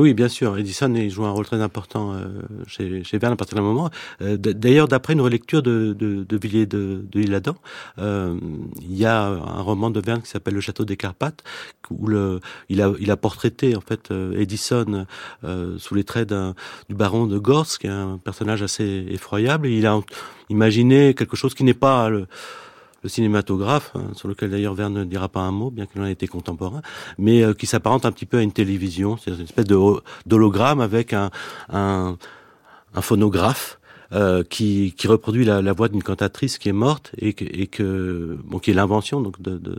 Oui, bien sûr. Edison joue un rôle très important euh, chez, chez Verne à partir d'un moment. Euh, D'ailleurs, d'après une relecture de, Villiers de, de l'Isle-Adam, euh, il y a un roman de Verne qui s'appelle Le Château des Carpates, où il, a, il portraité en fait Edison sous les traits du baron de Gorsk, qui est un personnage assez effroyable. Il a imaginé quelque chose qui n'est pas le, le cinématographe, hein, sur lequel d'ailleurs Verne ne dira pas un mot, bien qu'il en ait été contemporain, mais euh, qui s'apparente un petit peu à une télévision, c'est une espèce de d'hologramme avec un, un phonographe euh, qui, qui, reproduit la, la voix d'une cantatrice qui est morte et que, et que bon, qui est l'invention donc de, de,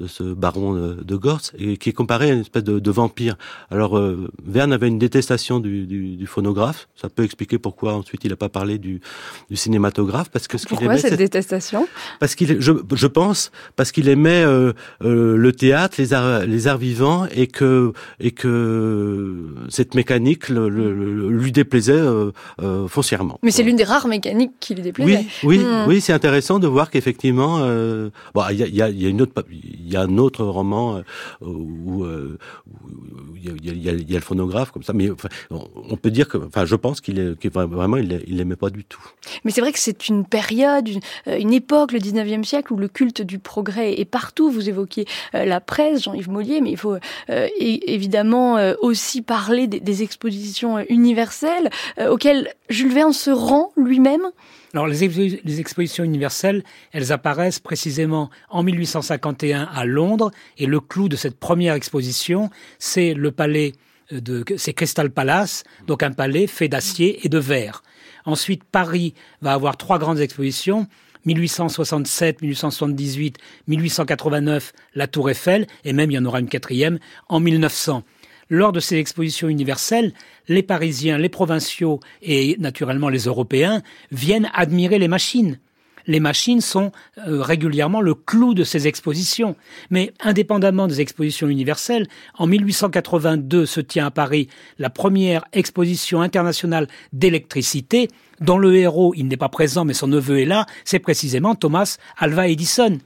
de, ce baron de, de Gortz et qui est comparé à une espèce de, de vampire. Alors euh, Verne avait une détestation du, du, du, phonographe. Ça peut expliquer pourquoi ensuite il n'a pas parlé du, du cinématographe parce que ce pourquoi cette détestation? Parce qu'il, je, je pense, parce qu'il aimait euh, euh, le théâtre, les arts, les arts vivants et que et que cette mécanique le, le, lui déplaisait euh, euh, foncièrement c'est l'une des rares mécaniques qui lui déplaisait. Oui, oui, hmm. oui, c'est intéressant de voir qu'effectivement, euh, bon, il y a, y, a, y a, une autre, il y a un autre roman euh, où il y, a, y, a, le phonographe comme ça, mais enfin, on peut dire que, enfin, je pense qu'il est, qu vraiment, il, il l'aimait pas du tout. Mais c'est vrai que c'est une période, une, euh, une, époque, le 19e siècle, où le culte du progrès est partout. Vous évoquiez euh, la presse, Jean-Yves Mollier, mais il faut évidemment aussi parler des, des expositions universelles auxquelles Jules Verne se rend lui-même? Alors les, expositions universelles, elles apparaissent précisément en 1851 à Londres, et le clou de cette première exposition, c'est le palais de, c'est Crystal Palace, donc un palais fait d'acier et de verre. Ensuite, Paris va avoir trois grandes expositions. 1867, 1878, 1889, la Tour Eiffel, et même il y en aura une quatrième en 1900 lors de ces expositions universelles, les Parisiens, les provinciaux et naturellement les Européens viennent admirer les machines. Les machines sont euh, régulièrement le clou de ces expositions. Mais indépendamment des expositions universelles, en 1882 se tient à Paris la première exposition internationale d'électricité, dont le héros, il n'est pas présent mais son neveu est là, c'est précisément Thomas Alva Edison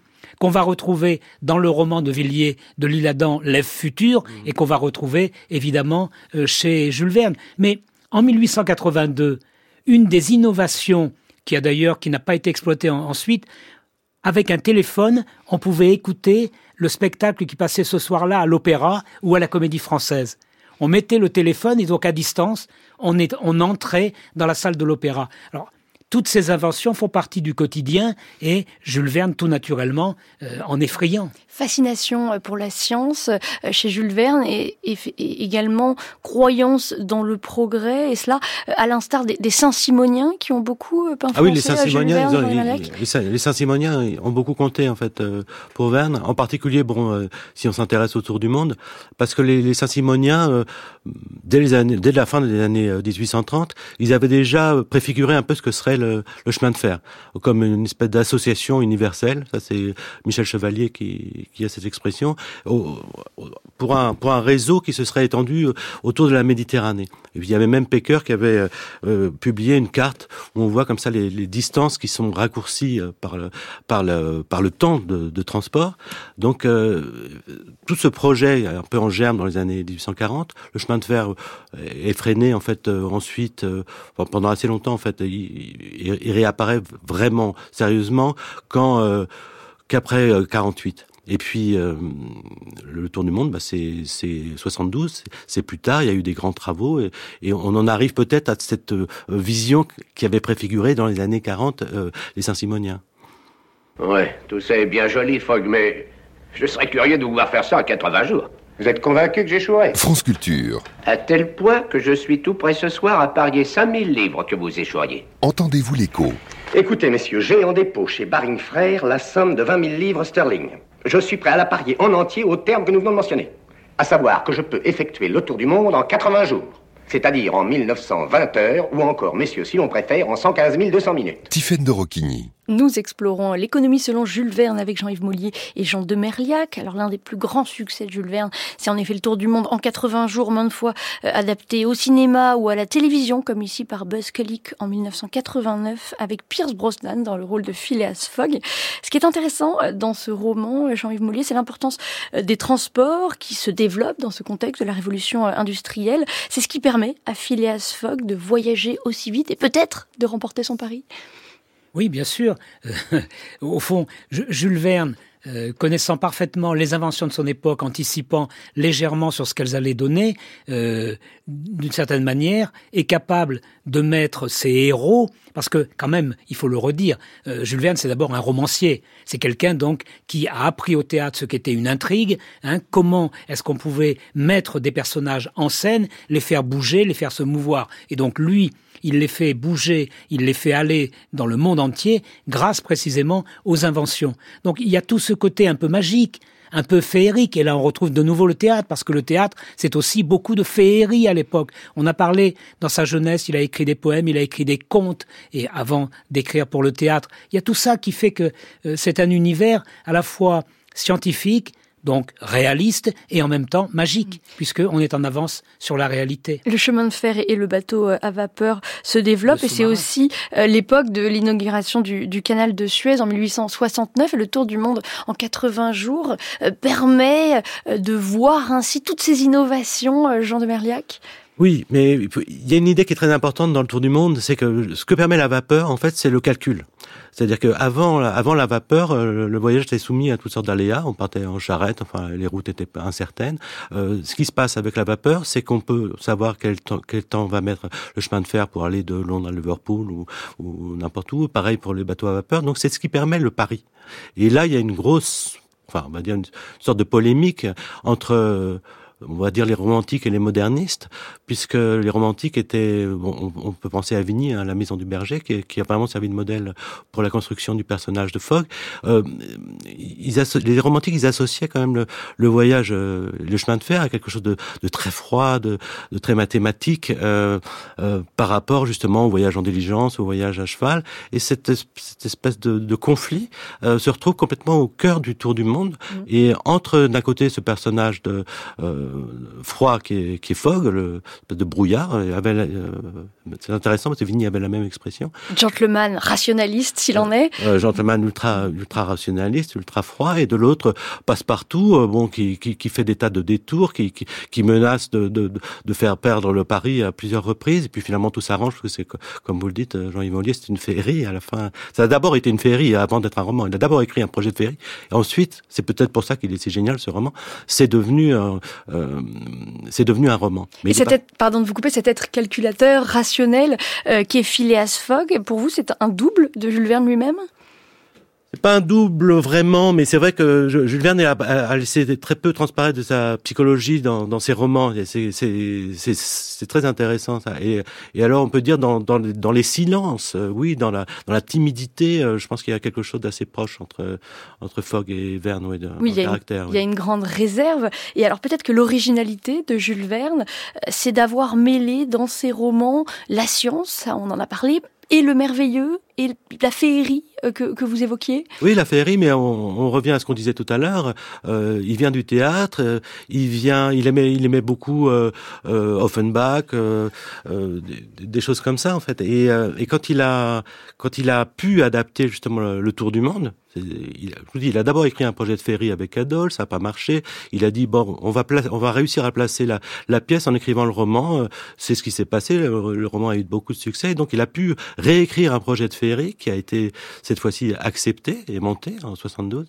qu'on va retrouver dans le roman de Villiers de l'Isle-Adam, L'Ève future, mmh. et qu'on va retrouver évidemment euh, chez Jules Verne. Mais en 1882, une des innovations qui a d'ailleurs qui n'a pas été exploité ensuite. Avec un téléphone, on pouvait écouter le spectacle qui passait ce soir-là à l'opéra ou à la comédie française. On mettait le téléphone et donc à distance, on, est, on entrait dans la salle de l'opéra. Alors, toutes ces inventions font partie du quotidien et Jules Verne, tout naturellement, euh, en effrayant. Fascination euh, pour la science euh, chez Jules Verne et, également croyance dans le progrès, et cela à l'instar des, Saint-Simoniens qui ont beaucoup influencé ah oui, les Saint-Simoniens, les, les Saint-Simoniens ont beaucoup compté en fait pour Verne, en particulier bon si on s'intéresse autour du monde, parce que les, Saint-Simoniens, dès les années, dès la fin des années 1830, ils avaient déjà préfiguré un peu ce que serait le, chemin de fer, comme une espèce d'association universelle. Ça, c'est Michel Chevalier qui a cette expression pour un réseau qui se serait étendu autour de la Méditerranée. Et puis il y avait même Pecker qui avait euh, euh, publié une carte où on voit comme ça les, distances qui sont raccourcies euh, par le par le par le temps de, transport. Donc tout ce projet un peu en germe dans les années 1840, le chemin de fer est freiné en fait ensuite pendant assez longtemps en fait il, réapparaît vraiment sérieusement euh, qu'après 48. Euh, et puis euh, le tour du monde, bah, c'est 72, c'est plus tard. Il y a eu des grands travaux et, on en arrive peut-être à cette vision qui avait préfiguré dans les années 40 les Saint-Simoniens. Ouais, tout ça est bien joli, Fogg, mais je serais curieux de vous voir faire ça en 80 jours. Vous êtes convaincu que j'échouerai? France Culture. À tel point que je suis tout prêt ce soir à parier 5000 livres que vous échoueriez. Entendez-vous l'écho? Écoutez, messieurs, j'ai en dépôt chez Baring Frères la somme de 20 000 livres sterling. Je suis prêt à la parier en entier au terme que nous venons de mentionner. À savoir que je peux effectuer le tour du monde en 80 jours. C'est-à-dire en 1920 heures, ou encore, messieurs, si l'on préfère, en 115 200 minutes. Tiphaine de Rocchigny. Nous explorons l'économie selon Jules Verne avec Jean-Yves Mollier et Jean de Merliac. Alors l'un des plus grands succès de Jules Verne, c'est en effet le tour du monde en 80 jours, maintes fois euh, adapté au cinéma ou à la télévision, comme ici par Buzz Kulik en 1989 avec Pierce Brosnan dans le rôle de Phileas Fogg. Ce qui est intéressant euh, dans ce roman, euh, Jean-Yves Mollier, c'est l'importance des transports qui se développent dans ce contexte de la révolution industrielle. C'est ce qui permet à Phileas Fogg de voyager aussi vite et peut-être de remporter son pari. Oui, bien sûr. <laughs> au fond, Jules Verne, euh, connaissant parfaitement les inventions de son époque, anticipant légèrement sur ce qu'elles allaient donner, euh, d'une certaine manière, est capable de mettre ses héros, parce que quand même, il faut le redire, euh, Jules Verne, c'est d'abord un romancier. C'est quelqu'un donc qui a appris au théâtre ce qu'était une intrigue, hein, comment est-ce qu'on pouvait mettre des personnages en scène, les faire bouger, les faire se mouvoir. Et donc lui, il les fait bouger, il les fait aller dans le monde entier grâce précisément aux inventions. Donc il y a tout ce côté un peu magique, un peu féerique. Et là, on retrouve de nouveau le théâtre, parce que le théâtre, c'est aussi beaucoup de féerie à l'époque. On a parlé, dans sa jeunesse, il a écrit des poèmes, il a écrit des contes, et avant d'écrire pour le théâtre, il y a tout ça qui fait que euh, c'est un univers à la fois scientifique, donc réaliste et en même temps magique, puisqu'on est en avance sur la réalité. Le chemin de fer et le bateau euh, à vapeur se développent et c'est aussi euh, l'époque de l'inauguration du, canal de Suez en 1869 et le tour du monde en 80 jours euh, permet de voir ainsi toutes ces innovations, Jean de Merliac oui, mais il y a une idée qui est très importante dans le tour du monde, c'est que ce que permet la vapeur, en fait, c'est le calcul. C'est-à-dire qu'avant avant la vapeur, euh, le voyage était soumis à toutes sortes d'aléas. On partait en charrette, enfin les routes étaient incertaines. Euh, ce qui se passe avec la vapeur, c'est qu'on peut savoir quel temps, quel temps va mettre le chemin de fer pour aller de Londres à Liverpool ou, ou n'importe où. Pareil pour les bateaux à vapeur. Donc c'est ce qui permet le pari. Et là, il y a une grosse, enfin on va dire une sorte de polémique entre on va dire les romantiques et les modernistes, puisque les romantiques étaient, on, peut penser à Vigny, hein, la maison du berger, qui, a vraiment servi de modèle pour la construction du personnage de Fogg. Euh, ils les romantiques, ils associaient quand même le, voyage, euh, le chemin de fer à quelque chose de, très froid, de, très mathématique, euh, par rapport justement au voyage en diligence, au voyage à cheval. Et cette, espèce de, conflit se retrouve complètement au cœur du tour du monde. Mmh. Et entre d'un côté ce personnage de froid qui est, qui est fog, le, de brouillard. Avait, c'est intéressant parce que Vigny avait la même expression. Gentleman rationaliste, s'il en est. gentleman ultra, ultra rationaliste, ultra froid, et de l'autre passe-partout, bon, qui, qui, qui, fait des tas de détours, qui, qui, qui menace de, de, de, faire perdre le pari à plusieurs reprises, et puis finalement tout s'arrange parce que c'est comme vous le dites, Jean-Yves Ollier, c'est une féerie à la fin. Ça a d'abord été une féerie avant d'être un roman. Il a d'abord écrit un projet de féerie, et ensuite, c'est peut-être pour ça qu'il est si génial ce roman. C'est devenu, euh, euh, c'est devenu un roman. Mais et cet être, pardon de vous couper, cet être calculateur, rationnel, euh, qui est Phileas Fogg, pour vous, c'est un double de Jules Verne lui-même? Pas un double vraiment, mais c'est vrai que Jules Verne a, laissé très peu transparaître de sa psychologie dans, dans ses romans. C'est très intéressant ça. Et, et, alors on peut dire dans, dans, dans les silences, euh, oui, dans la, dans la timidité, euh, je pense qu'il y a quelque chose d'assez proche entre, entre Fogg et Verne, oui, de, oui, il y, caractère, il y a une grande réserve. Et alors peut-être que l'originalité de Jules Verne, euh, c'est d'avoir mêlé dans ses romans la science, on en a parlé, et le merveilleux et la féerie euh, que, que vous évoquiez Oui, la féerie, mais on, on revient à ce qu'on disait tout à l'heure. Euh, il vient du théâtre, euh, il vient, il aimait, il aimait beaucoup euh, euh Offenbach, euh, des, des, choses comme ça en fait. Et, et, quand il a, quand il a pu adapter justement le Tour du Monde, il, a d'abord écrit un projet de féerie avec Adolphe, ça n'a pas marché. Il a dit bon, on va réussir à placer la, pièce en écrivant le roman. Euh, c'est ce qui s'est passé. Le, roman a eu beaucoup de succès, donc il a pu réécrire un projet de féerie qui a été cette fois-ci accepté et monté en 72.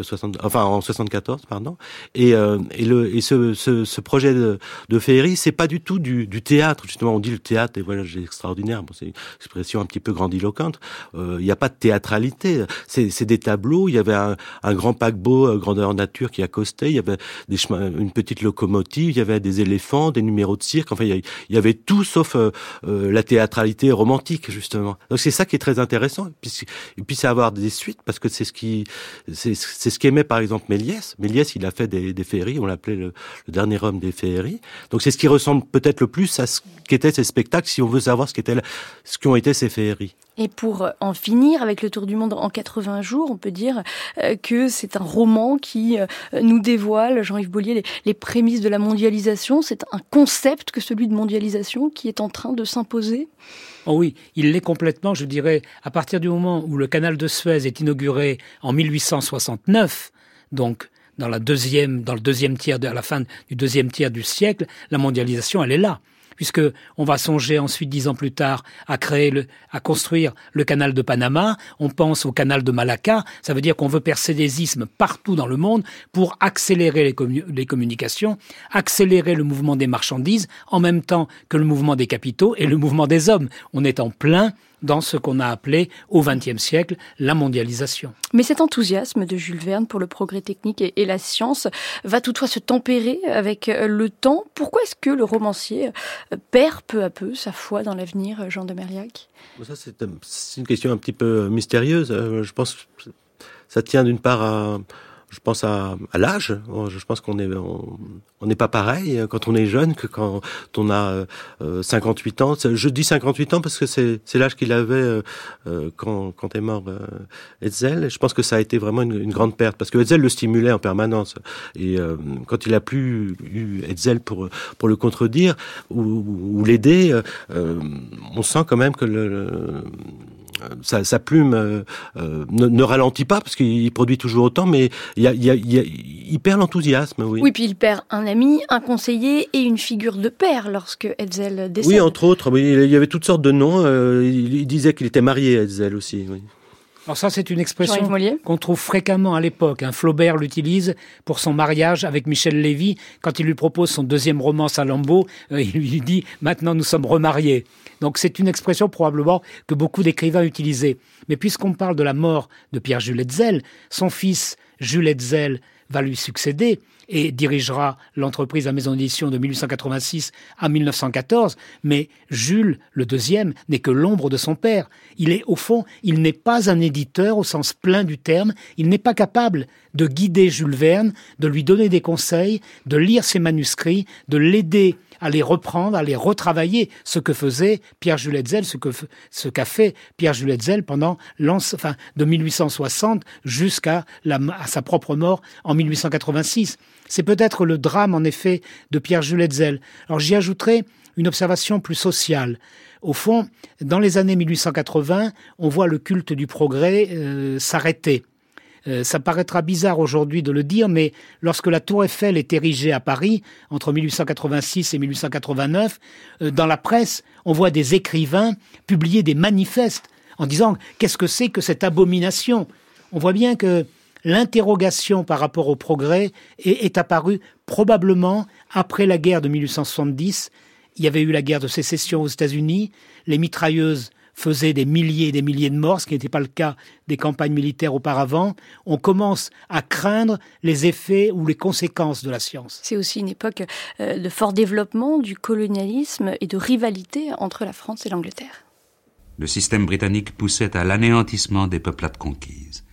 60, euh, enfin en 74 pardon. Et, euh, et le et ce, ce, ce projet de, de féerie c'est pas du tout du, du, théâtre. Justement on dit le théâtre et voilà c'est extraordinaire bon, c'est une expression un petit peu grandiloquente. Euh, il n'y a pas de théâtralité. C'est des tableaux. Il y avait un, un grand paquebot euh, grandeur nature qui accostait. Il y avait des chemins, une petite locomotive. Il y avait des éléphants des numéros de cirque. Enfin il y, avait tout sauf euh, la théâtralité romantique justement. Donc c'est ça qui est très intéressant. Puis, puis c'est avoir des suites parce que c'est ce qui c'est c'est ce qu'aimait par exemple Méliès. Méliès, il a fait des, féeries, on l'appelait le, dernier homme des féeries. Donc c'est ce qui ressemble peut-être le plus à ce qu'étaient ces spectacles, si on veut savoir ce qu'étaient, qu'ont été ces féeries. Et pour en finir avec le Tour du Monde en 80 jours, on peut dire euh, que c'est un roman qui euh, nous dévoile, Jean-Yves Bollier, les, prémices de la mondialisation. C'est un concept que celui de mondialisation qui est en train de s'imposer. Oh oui, il l'est complètement, je dirais, à partir du moment où le canal de Suez est inauguré en 1869, donc dans, la deuxième, dans le deuxième tiers, de, à la fin du deuxième tiers du siècle, la mondialisation, elle est là puisque on va songer ensuite dix ans plus tard à créer le, à construire le canal de Panama. On pense au canal de Malacca. Ça veut dire qu'on veut percer des isthmes partout dans le monde pour accélérer les, commun les communications, accélérer le mouvement des marchandises en même temps que le mouvement des capitaux et le mouvement des hommes. On est en plein dans ce qu'on a appelé au XXe siècle la mondialisation. Mais cet enthousiasme de Jules Verne pour le progrès technique et, la science va toutefois se tempérer avec euh, le temps. Pourquoi est-ce que le romancier euh, perd peu à peu sa foi dans l'avenir, euh, Jean de Mériac Ça, c'est une question un petit peu mystérieuse. Je pense que ça tient d'une part à je pense à, à l'âge. Je pense qu'on est on n'est pas pareil quand on est jeune que quand on a euh, 58 ans. Je dis 58 ans parce que c'est l'âge qu'il avait euh, euh, quand, quand est mort euh, Hetzel. Je pense que ça a été vraiment une, une, grande perte parce que Hetzel le stimulait en permanence. Et euh, quand il a plus eu Hetzel pour pour le contredire ou, ou l'aider, euh, on sent quand même que le sa, sa, plume euh, euh, ne, ne, ralentit pas parce qu'il produit toujours autant, mais il, y a, il, y a, il, perd l'enthousiasme. Oui. oui, puis il perd un ami, un conseiller et une figure de père lorsque Hetzel décède. Oui, entre autres. Il y avait toutes sortes de noms. Euh, il, disait qu'il était marié à Hetzel aussi. Oui. Alors ça, c'est une expression qu'on trouve fréquemment à l'époque. Hein. Flaubert l'utilise pour son mariage avec Michel Lévy. Quand il lui propose son deuxième roman Salammbô, euh, il lui dit « Maintenant, nous sommes remariés ». Donc c'est une expression probablement que beaucoup d'écrivains utilisaient. Mais puisqu'on parle de la mort de Pierre-Jules Hetzel, son fils Jules Hetzel va lui succéder et dirigera l'entreprise à maison d'édition de 1886 à 1914. Mais Jules, le deuxième, n'est que l'ombre de son père. Il est, au fond, il n'est pas un éditeur au sens plein du terme. Il n'est pas capable de guider Jules Verne, de lui donner des conseils, de lire ses manuscrits, de l'aider à les reprendre, à les retravailler, ce que faisait Pierre Jules Hetzel, ce que ce qu'a fait Pierre Jules Hetzel pendant enfin de 1860 jusqu'à sa propre mort en 1886. C'est peut-être le drame, en effet, de Pierre Jules Hetzel. Alors j'y ajouterai une observation plus sociale. Au fond, dans les années 1880, on voit le culte du progrès euh, s'arrêter. Euh, ça paraîtra bizarre aujourd'hui de le dire, mais lorsque la tour Eiffel est érigée à Paris, entre 1886 et 1889, euh, dans la presse, on voit des écrivains publier des manifestes en disant qu'est-ce que c'est que cette abomination? On voit bien que l'interrogation par rapport au progrès est, est apparue probablement après la guerre de 1870. Il y avait eu la guerre de sécession aux États-Unis, les mitrailleuses faisaient des milliers et des milliers de morts, ce qui n'était pas le cas des campagnes militaires auparavant, on commence à craindre les effets ou les conséquences de la science. C'est aussi une époque euh, de fort développement du colonialisme et de rivalité entre la France et l'Angleterre. Le système britannique poussait à l'anéantissement des peuplades conquises,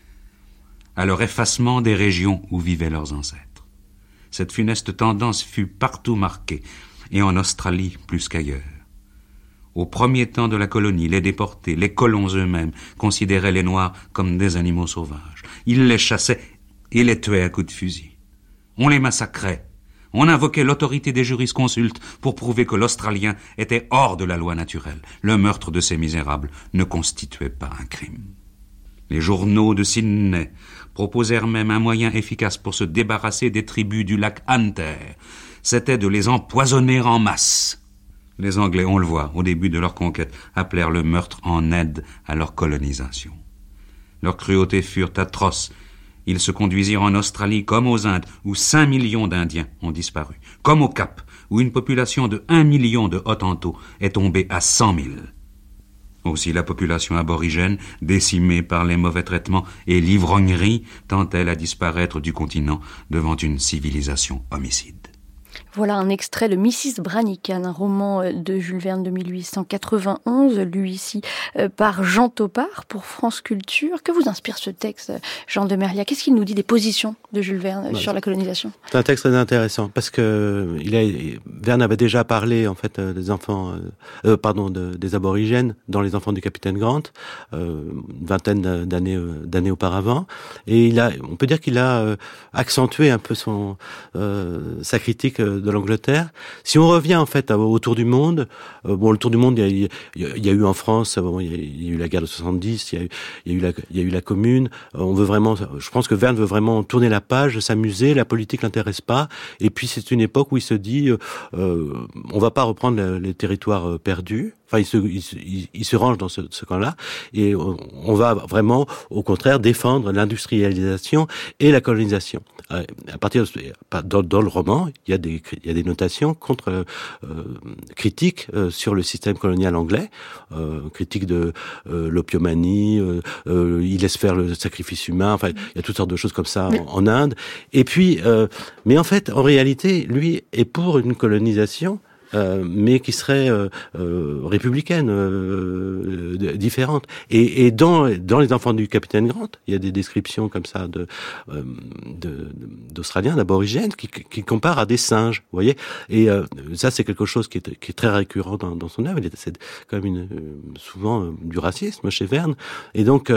à leur effacement des régions où vivaient leurs ancêtres. Cette funeste tendance fut partout marquée, et en Australie plus qu'ailleurs. Au premier temps de la colonie, les déportés, les colons eux-mêmes, considéraient les Noirs comme des animaux sauvages. Ils les chassaient et les tuaient à coups de fusil. On les massacrait. On invoquait l'autorité des jurisconsultes pour prouver que l'Australien était hors de la loi naturelle. Le meurtre de ces misérables ne constituait pas un crime. Les journaux de Sydney proposèrent même un moyen efficace pour se débarrasser des tribus du lac Hunter. C'était de les empoisonner en masse. Les Anglais, on le voit, au début de leur conquête, appelèrent le meurtre en aide à leur colonisation. Leurs cruautés furent atroces. Ils se conduisirent en Australie comme aux Indes, où cinq millions d'Indiens ont disparu, comme au Cap, où une population de un million de Hottentots est tombée à cent mille. Aussi la population aborigène, décimée par les mauvais traitements et l'ivrognerie, tend-elle à disparaître du continent devant une civilisation homicide. Voilà un extrait de Mrs. Branican, un roman euh, de Jules Verne de 1891, lu ici euh, par Jean Topard pour France Culture. Que vous inspire ce texte, Jean de Merlia? Qu'est-ce qu'il nous dit des positions de Jules Verne sur la colonisation? C'est un texte très intéressant parce que il a, Verne avait déjà parlé en fait euh, des enfants, euh, pardon, de, des aborigènes dans Les Enfants du Capitaine Grant, euh, une vingtaine d'années d'années auparavant, et il a, on peut dire qu'il a accentué un peu son sa critique de l'Angleterre. Si on revient en fait au tour du monde, euh, bon, le tour du monde, il y a, eu en France, bon, il, y a, eu la guerre de 70, il y a eu, il y a eu la, Commune. Euh, on veut vraiment, je pense que Verne veut vraiment tourner la page, s'amuser. La politique l'intéresse pas. Et puis c'est une époque où il se dit, euh, euh on va pas reprendre les territoires perdus. Enfin, il se, il, il se range dans ce, ce camp-là, et on, va vraiment, au contraire, défendre l'industrialisation et la colonisation. À partir de, dans, dans, le roman, il y a des, il y a des notations contre euh, critiques euh, sur le système colonial anglais, euh, critique de euh, l'opiomanie, euh, il laisse faire le sacrifice humain. Enfin, il y a toutes sortes de choses comme ça en, en Inde. Et puis, mais en fait, en réalité, lui est pour une colonisation euh, mais qui serait euh, euh, républicaine, différente. Et, et, dans, dans les enfants du capitaine Grant, il y a des descriptions comme ça de d'Australiens, d'aborigènes, qui, qui comparent à des singes, vous voyez. Et ça, c'est quelque chose qui est, qui est très récurrent dans, dans son œuvre. C'est quand même une, souvent du racisme chez Verne. Et donc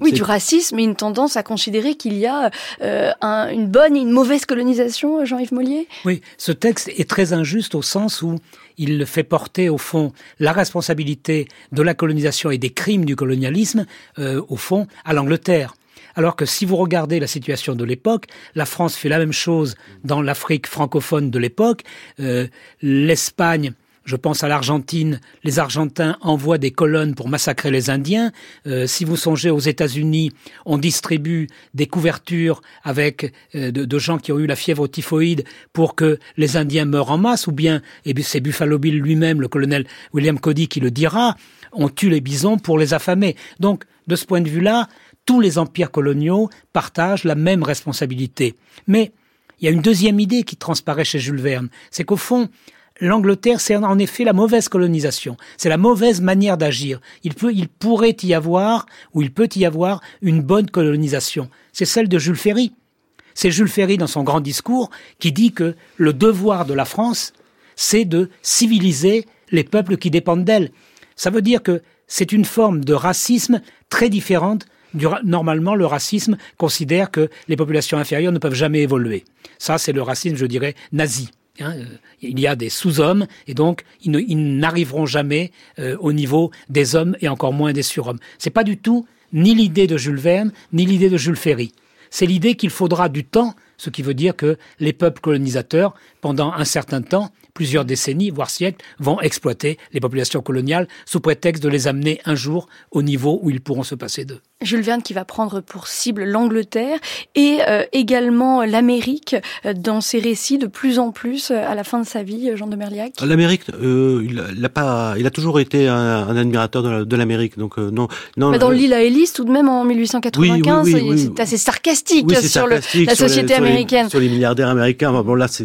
oui, du racisme et une tendance à considérer qu'il y a euh, un, une bonne et une mauvaise colonisation, Jean-Yves Mollier? Oui, ce texte est très injuste au sens où il fait porter au fond la responsabilité de la colonisation et des crimes du colonialisme euh, au fond à l'Angleterre. Alors que si vous regardez la situation de l'époque, la France fait la même chose dans l'Afrique francophone de l'époque, euh, l'Espagne je pense à l'Argentine. Les Argentins envoient des colonnes pour massacrer les Indiens. Euh, si vous songez aux États-Unis, on distribue des couvertures avec euh, de, de, gens qui ont eu la fièvre typhoïde pour que les Indiens meurent en masse. Ou bien, et c'est Buffalo Bill lui-même, le colonel William Cody, qui le dira. On tue les bisons pour les affamer. Donc, de ce point de vue-là, tous les empires coloniaux partagent la même responsabilité. Mais il y a une deuxième idée qui transparaît chez Jules Verne, c'est qu'au fond, l'Angleterre, c'est en effet la mauvaise colonisation. C'est la mauvaise manière d'agir. Il peut, il pourrait y avoir, ou il peut y avoir, une bonne colonisation. C'est celle de Jules Ferry. C'est Jules Ferry dans son grand discours qui dit que le devoir de la France, c'est de civiliser les peuples qui dépendent d'elle. Ça veut dire que c'est une forme de racisme très différente normalement, le racisme considère que les populations inférieures ne peuvent jamais évoluer. Ça, c'est le racisme, je dirais, nazi. Hein, euh, il y a des sous-hommes et donc ils n'arriveront jamais euh, au niveau des hommes et encore moins des surhommes. C'est pas du tout ni l'idée de Jules Verne ni l'idée de Jules Ferry. C'est l'idée qu'il faudra du temps, ce qui veut dire que les peuples colonisateurs, pendant un certain temps, plusieurs décennies, voire siècles, vont exploiter les populations coloniales sous prétexte de les amener un jour au niveau où ils pourront se passer d'eux. Jules Verne qui va prendre pour cible l'Angleterre et euh, également l'Amérique euh, dans ses récits de plus en plus euh, à la fin de sa vie, Jean de Merliac. L'Amérique, il a pas, il a toujours été un, admirateur de l'Amérique, donc non, non. Mais dans l'île à Élise, tout de même en 1895, c'est assez sarcastique sur la société américaine, sur les milliardaires américains. Bon là, c'est,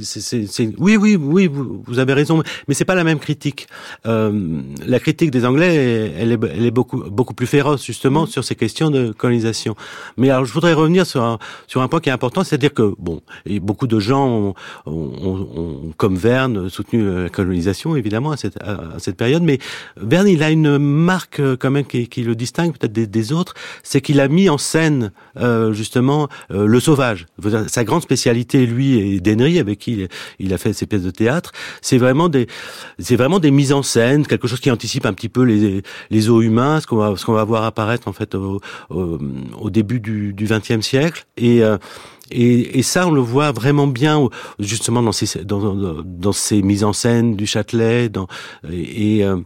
oui, oui, oui, vous, vous, avez raison, mais c'est pas la même critique. la critique des Anglais, elle est, elle est beaucoup, beaucoup plus féroce justement mm. sur ces questions de colonisation. Mais alors, je voudrais revenir sur un, sur un point qui est important, c'est-à-dire que, bon, et beaucoup de gens ont, comme Verne, soutenu euh, la colonisation, évidemment, à cette, à cette période, mais Verne, il a une marque euh, quand même qui, qui le distingue peut-être des, autres, c'est qu'il a mis en scène, euh, justement, le sauvage. Sa grande spécialité, lui, et Denry, avec qui il, a fait ses pièces de théâtre, c'est vraiment des, c'est vraiment des mises en scène, quelque chose qui anticipe un petit peu les, les eaux humains, ce qu'on va, ce qu'on va voir apparaître, en fait, au, au, début du XXe siècle. Et, euh, et, et, ça, on le voit vraiment bien, justement dans ces dans, dans ces mises en scène du Châtelet, et, euh,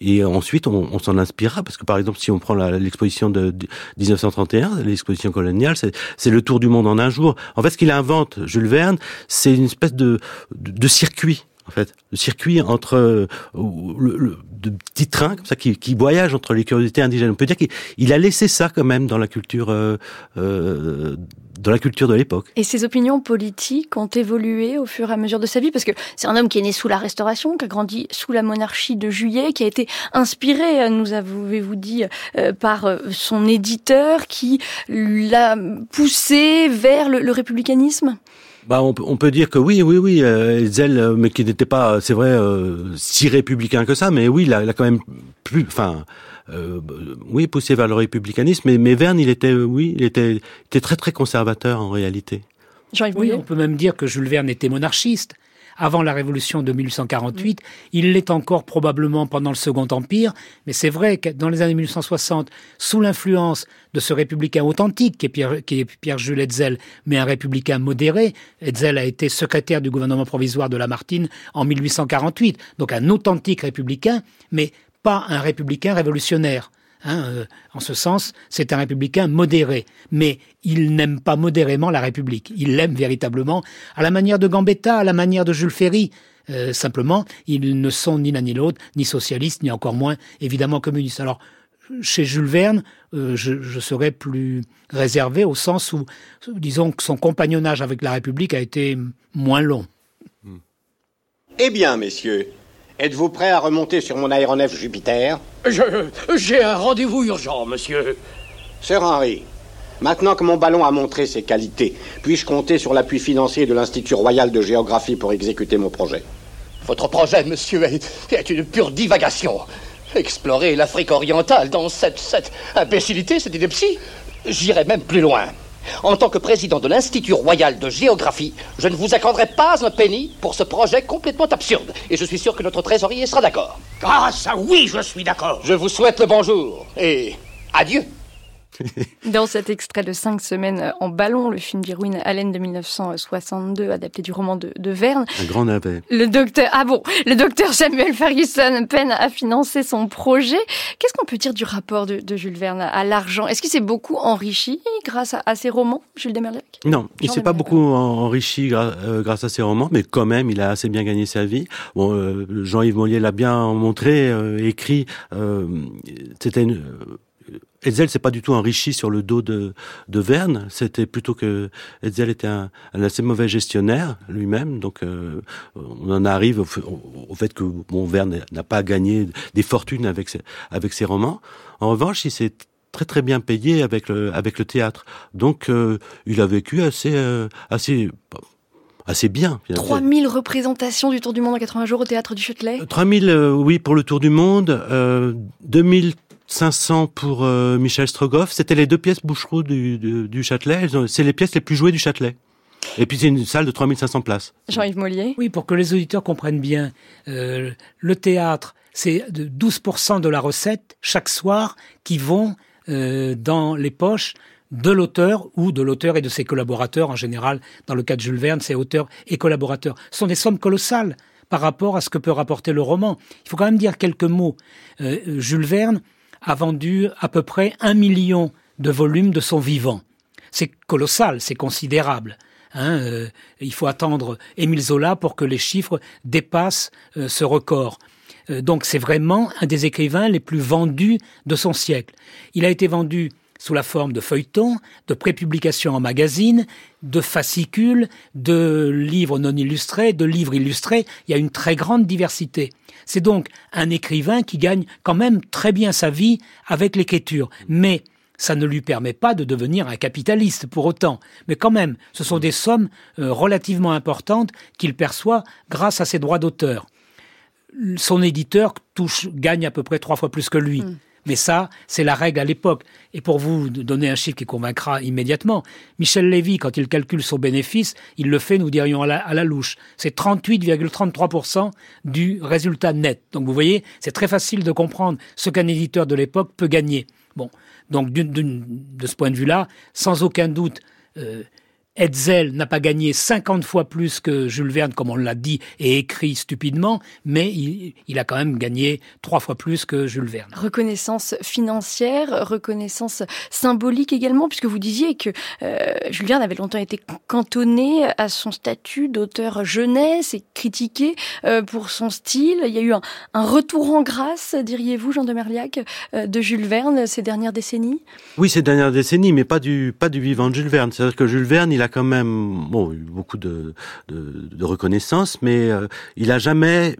et ensuite, on, s'en inspirera, parce que par exemple, si on prend l'exposition de, 1931, l'exposition coloniale, c'est le tour du monde en un jour. En fait, ce qu'il invente, Jules Verne, c'est une espèce de, de circuit en fait, le circuit entre euh, de petits trains comme ça qui, qui voyagent entre les curiosités indigènes. On peut dire qu'il a laissé ça quand même dans la culture euh, euh, dans la culture de l'époque. Et ses opinions politiques ont évolué au fur et à mesure de sa vie parce que c'est un homme qui est né sous la Restauration, qui a grandi sous la monarchie de Juillet, qui a été inspiré, nous avez-vous dit, par son éditeur, qui l'a poussé vers le républicanisme? Bah, on, on, peut dire que oui, oui, oui, euh, euh mais qui n'était pas, c'est vrai, euh, si républicain que ça, mais oui, il a, il a quand même plus, enfin, euh, oui, poussé vers le républicanisme, mais, mais Verne, il était, oui, il était, il était très très conservateur en réalité. Oui, on peut même dire que Jules Verne était monarchiste avant la révolution de 1848. Il l'est encore probablement pendant le Second Empire, mais c'est vrai que dans les années 1860, sous l'influence de ce républicain authentique qui est Pierre, qui est Pierre Jules Hetzel, mais un républicain modéré, Hetzel a été secrétaire du gouvernement provisoire de Lamartine en 1848, donc un authentique républicain, mais pas un républicain révolutionnaire. Hein, euh, en ce sens, c'est un républicain modéré, mais il n'aime pas modérément la République. Il l'aime véritablement à la manière de Gambetta, à la manière de Jules Ferry. Euh, simplement, ils ne sont ni l'un ni l'autre, ni socialistes, ni encore moins évidemment communistes. Alors, chez Jules Verne, euh, je, je, serais plus réservé au sens où, disons que son compagnonnage avec la République a été moins long. Eh bien, messieurs, Êtes-vous prêt à remonter sur mon aéronef Jupiter J'ai un rendez-vous urgent, monsieur. Sir Henry, maintenant que mon ballon a montré ses qualités, puis-je compter sur l'appui financier de l'Institut royal de géographie pour exécuter mon projet Votre projet, monsieur, est, une pure divagation. Explorer l'Afrique orientale dans cette, cette imbécilité, cette ineptie J'irai même plus loin. En tant que président de l'Institut royal de géographie, je ne vous accorderai pas un penny pour ce projet complètement absurde. Et je suis sûr que notre trésorier sera d'accord. Ah, ça oui, je suis d'accord. Je vous souhaite le bonjour et adieu. <laughs> Dans cet extrait de cinq semaines en ballon, le film d'Irwin Allen de 1962, adapté du roman de, Verne. Un grand navet. Le docteur, ah bon, le docteur Samuel Ferguson peine à financer son projet. Qu'est-ce qu'on peut dire du rapport de, Jules Verne à l'argent? Est-ce qu'il s'est beaucoup enrichi grâce à, ses romans, Jules Demerlac Non, il s'est pas beaucoup enrichi euh, grâce à ses romans, mais quand même, il a assez bien gagné sa vie. Bon, euh, Jean-Yves Mollier l'a bien montré, euh, écrit. C'était une Hetzel s'est pas du tout enrichi sur le dos de, de Verne. C'était plutôt que Hetzel était un, assez mauvais gestionnaire lui-même. Donc, euh, on en arrive au, fait que bon, Verne n'a pas gagné des fortunes avec ses, avec ses romans. En revanche, il s'est très très bien payé avec le, avec le théâtre. Donc, euh, il a vécu assez, euh, assez, assez bien. 3000 représentations du Tour du Monde en 80 jours au théâtre du Châtelet? 3000, oui, pour le Tour du Monde. 2000 500 pour euh, Michel Strogoff. C'était les deux pièces Boucheroux du, du, du Châtelet. C'est les pièces les plus jouées du Châtelet. Et puis c'est une salle de 3500 places. Jean-Yves Mollier Oui, pour que les auditeurs comprennent bien, euh, le théâtre, c'est 12% de la recette chaque soir qui vont euh, dans les poches de l'auteur ou de l'auteur et de ses collaborateurs. En général, dans le cas de Jules Verne, c'est auteur et collaborateurs. Ce sont des sommes colossales par rapport à ce que peut rapporter le roman. Il faut quand même dire quelques mots. Euh, Jules Verne a vendu à peu près un million de volumes de son vivant. C'est colossal, c'est considérable. Hein, euh, il faut attendre Émile Zola pour que les chiffres dépassent euh, ce record. Euh, donc c'est vraiment un des écrivains les plus vendus de son siècle. Il a été vendu sous la forme de feuilletons, de prépublications en magazine, de fascicules, de livres non illustrés, de livres illustrés. Il y a une très grande diversité. C'est donc un écrivain qui gagne quand même très bien sa vie avec l'écriture. Mais ça ne lui permet pas de devenir un capitaliste pour autant. Mais quand même, ce sont des sommes euh, relativement importantes qu'il perçoit grâce à ses droits d'auteur. Son éditeur gagne à peu près trois fois plus que lui. Mm. Mais ça, c'est la règle à l'époque. Et pour vous donner un chiffre qui convaincra immédiatement, Michel Lévy, quand il calcule son bénéfice, il le fait, nous dirions, à la, louche. C'est 38,33% du résultat net. Donc vous voyez, c'est très facile de comprendre ce qu'un éditeur de l'époque peut gagner. Bon, donc de ce point de vue-là, sans aucun doute, euh, Hetzel n'a pas gagné 50 fois plus que Jules Verne, comme on l'a dit et écrit stupidement, mais il, a quand même gagné trois fois plus que Jules Verne. Reconnaissance financière, reconnaissance symbolique également, puisque vous disiez que euh, Jules Verne avait longtemps été cantonné à son statut d'auteur jeunesse et critiqué euh, pour son style. Il y a eu un, retour en grâce, diriez-vous, Jean de Merliac, euh, de Jules Verne ces dernières décennies? Oui, ces dernières décennies, mais pas du, pas du vivant de Jules Verne. C'est-à-dire que Jules Verne, il a quand même bon, eu beaucoup de, reconnaissance, mais euh, il a jamais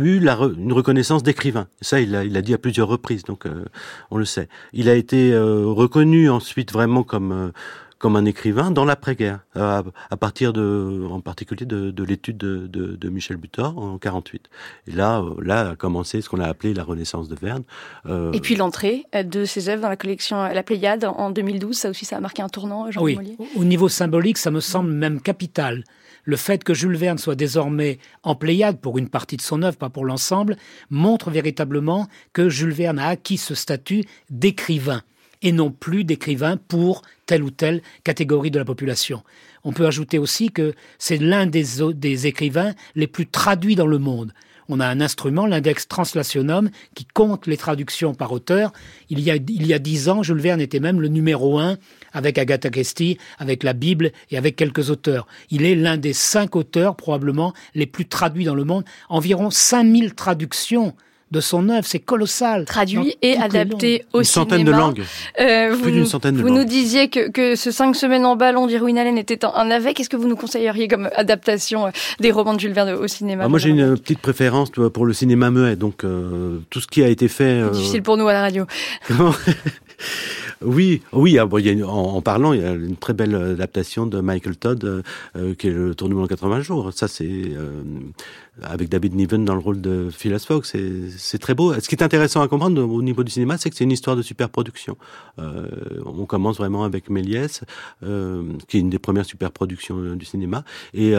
eu la une reconnaissance d'écrivain. Ça, il l'a il a dit à plusieurs reprises, donc euh, on le sait. Il a été euh, reconnu ensuite vraiment comme comme un écrivain dans l'après-guerre, à, partir de, en particulier de, de l'étude de, de, de, Michel Butor en 48. Et là, euh, là a commencé ce qu'on a appelé la Renaissance de Verne. Euh... Et puis l'entrée de ses œuvres dans la collection La Pléiade en 2012, ça aussi, ça a marqué un tournant. Jean oui, au niveau symbolique, ça me semble même capital. Le fait que Jules Verne soit désormais en Pléiade pour une partie de son œuvre, pas pour l'ensemble, montre véritablement que Jules Verne a acquis ce statut d'écrivain et non plus d'écrivain pour telle ou telle catégorie de la population. On peut ajouter aussi que c'est l'un des, des écrivains les plus traduits dans le monde. On a un instrument, l'index translationum, qui compte les traductions par auteur. Il y a, il y a dix ans, Jules Verne était même le numéro un avec Agatha Christie, avec la Bible et avec quelques auteurs. Il est l'un des cinq auteurs probablement les plus traduits dans le monde. Environ 5000 traductions de son œuvre, c'est colossal. Traduit et adapté au une centaine de langues. Euh, Plus d'une centaine de vous nous disiez que, que ce cinq semaines en ballon d'Irwin Allen était un, un avec. Qu'est-ce que vous nous conseilleriez comme adaptation euh, des romans de Jules Verne au cinéma ah, Moi, j'ai une petite préférence pour le cinéma muet, donc euh, tout ce qui a été fait. Euh... Difficile pour nous à la radio. <laughs> Oui, oui. Ah, il en, parlant, il y a une très belle adaptation de Michael Todd, euh, qui est le Tour du monde en 80 jours. Ça, c'est euh, avec David Niven dans le rôle de Phileas Fogg. C'est très beau. Ce qui est intéressant à comprendre au niveau du cinéma, c'est que c'est une histoire de superproduction. Euh, on commence vraiment avec Méliès, qui est une des premières superproductions du cinéma, et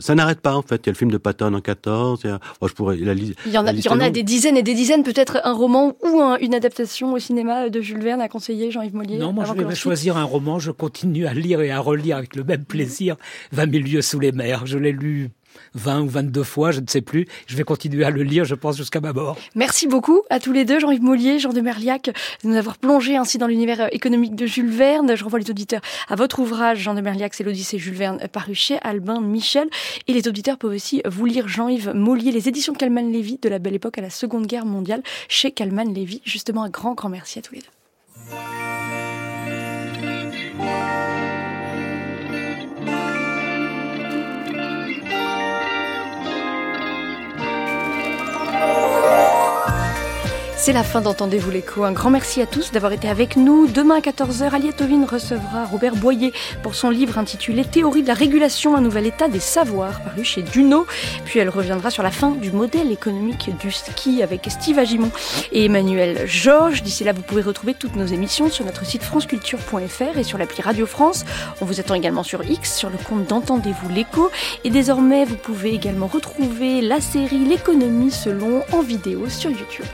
ça n'arrête pas en fait. Il y a le film de Patton en 14. Il y, a, je pourrais, il, y en a, il y en a des dizaines et des dizaines, peut-être un roman ou une adaptation au cinéma de Jules Verne à conseiller Jean-Yves Mollier Non, moi je vais choisir un roman, je continue à lire et à relire avec le même plaisir 20 000 lieues sous les mers. Je l'ai lu 20 ou 22 fois, je ne sais plus. Je vais continuer à le lire, je pense, jusqu'à ma mort. Merci beaucoup à tous les deux, Jean-Yves Mollier, Jean de Merliac, de nous avoir plongé ainsi dans l'univers euh, économique de Jules Verne. Je renvoie les auditeurs à votre ouvrage, Jean de Merliac, c'est l'Odyssée Jules Verne, paru chez Albin Michel. Et les auditeurs peuvent aussi vous lire Jean-Yves Mollier, les éditions Calman Lévy de la belle époque à la Seconde Guerre mondiale chez Calman Lévy. Justement, un grand, grand merci à tous les deux. C'est la fin d'Entendez-vous l'écho. Un grand merci à tous d'avoir été avec nous. Demain à 14h, Aliette recevra Robert Boyer pour son livre intitulé Théorie de la régulation, un nouvel état des savoirs, paru chez Duno. Puis elle reviendra sur la fin du modèle économique du ski avec Steve Agimon et Emmanuel Georges. D'ici là, vous pouvez retrouver toutes nos émissions sur notre site franceculture.fr et sur l'appli Radio France. On vous attend également sur X, sur le compte d'Entendez-vous l'écho. Et désormais, vous pouvez également retrouver la série L'économie selon en vidéo sur YouTube.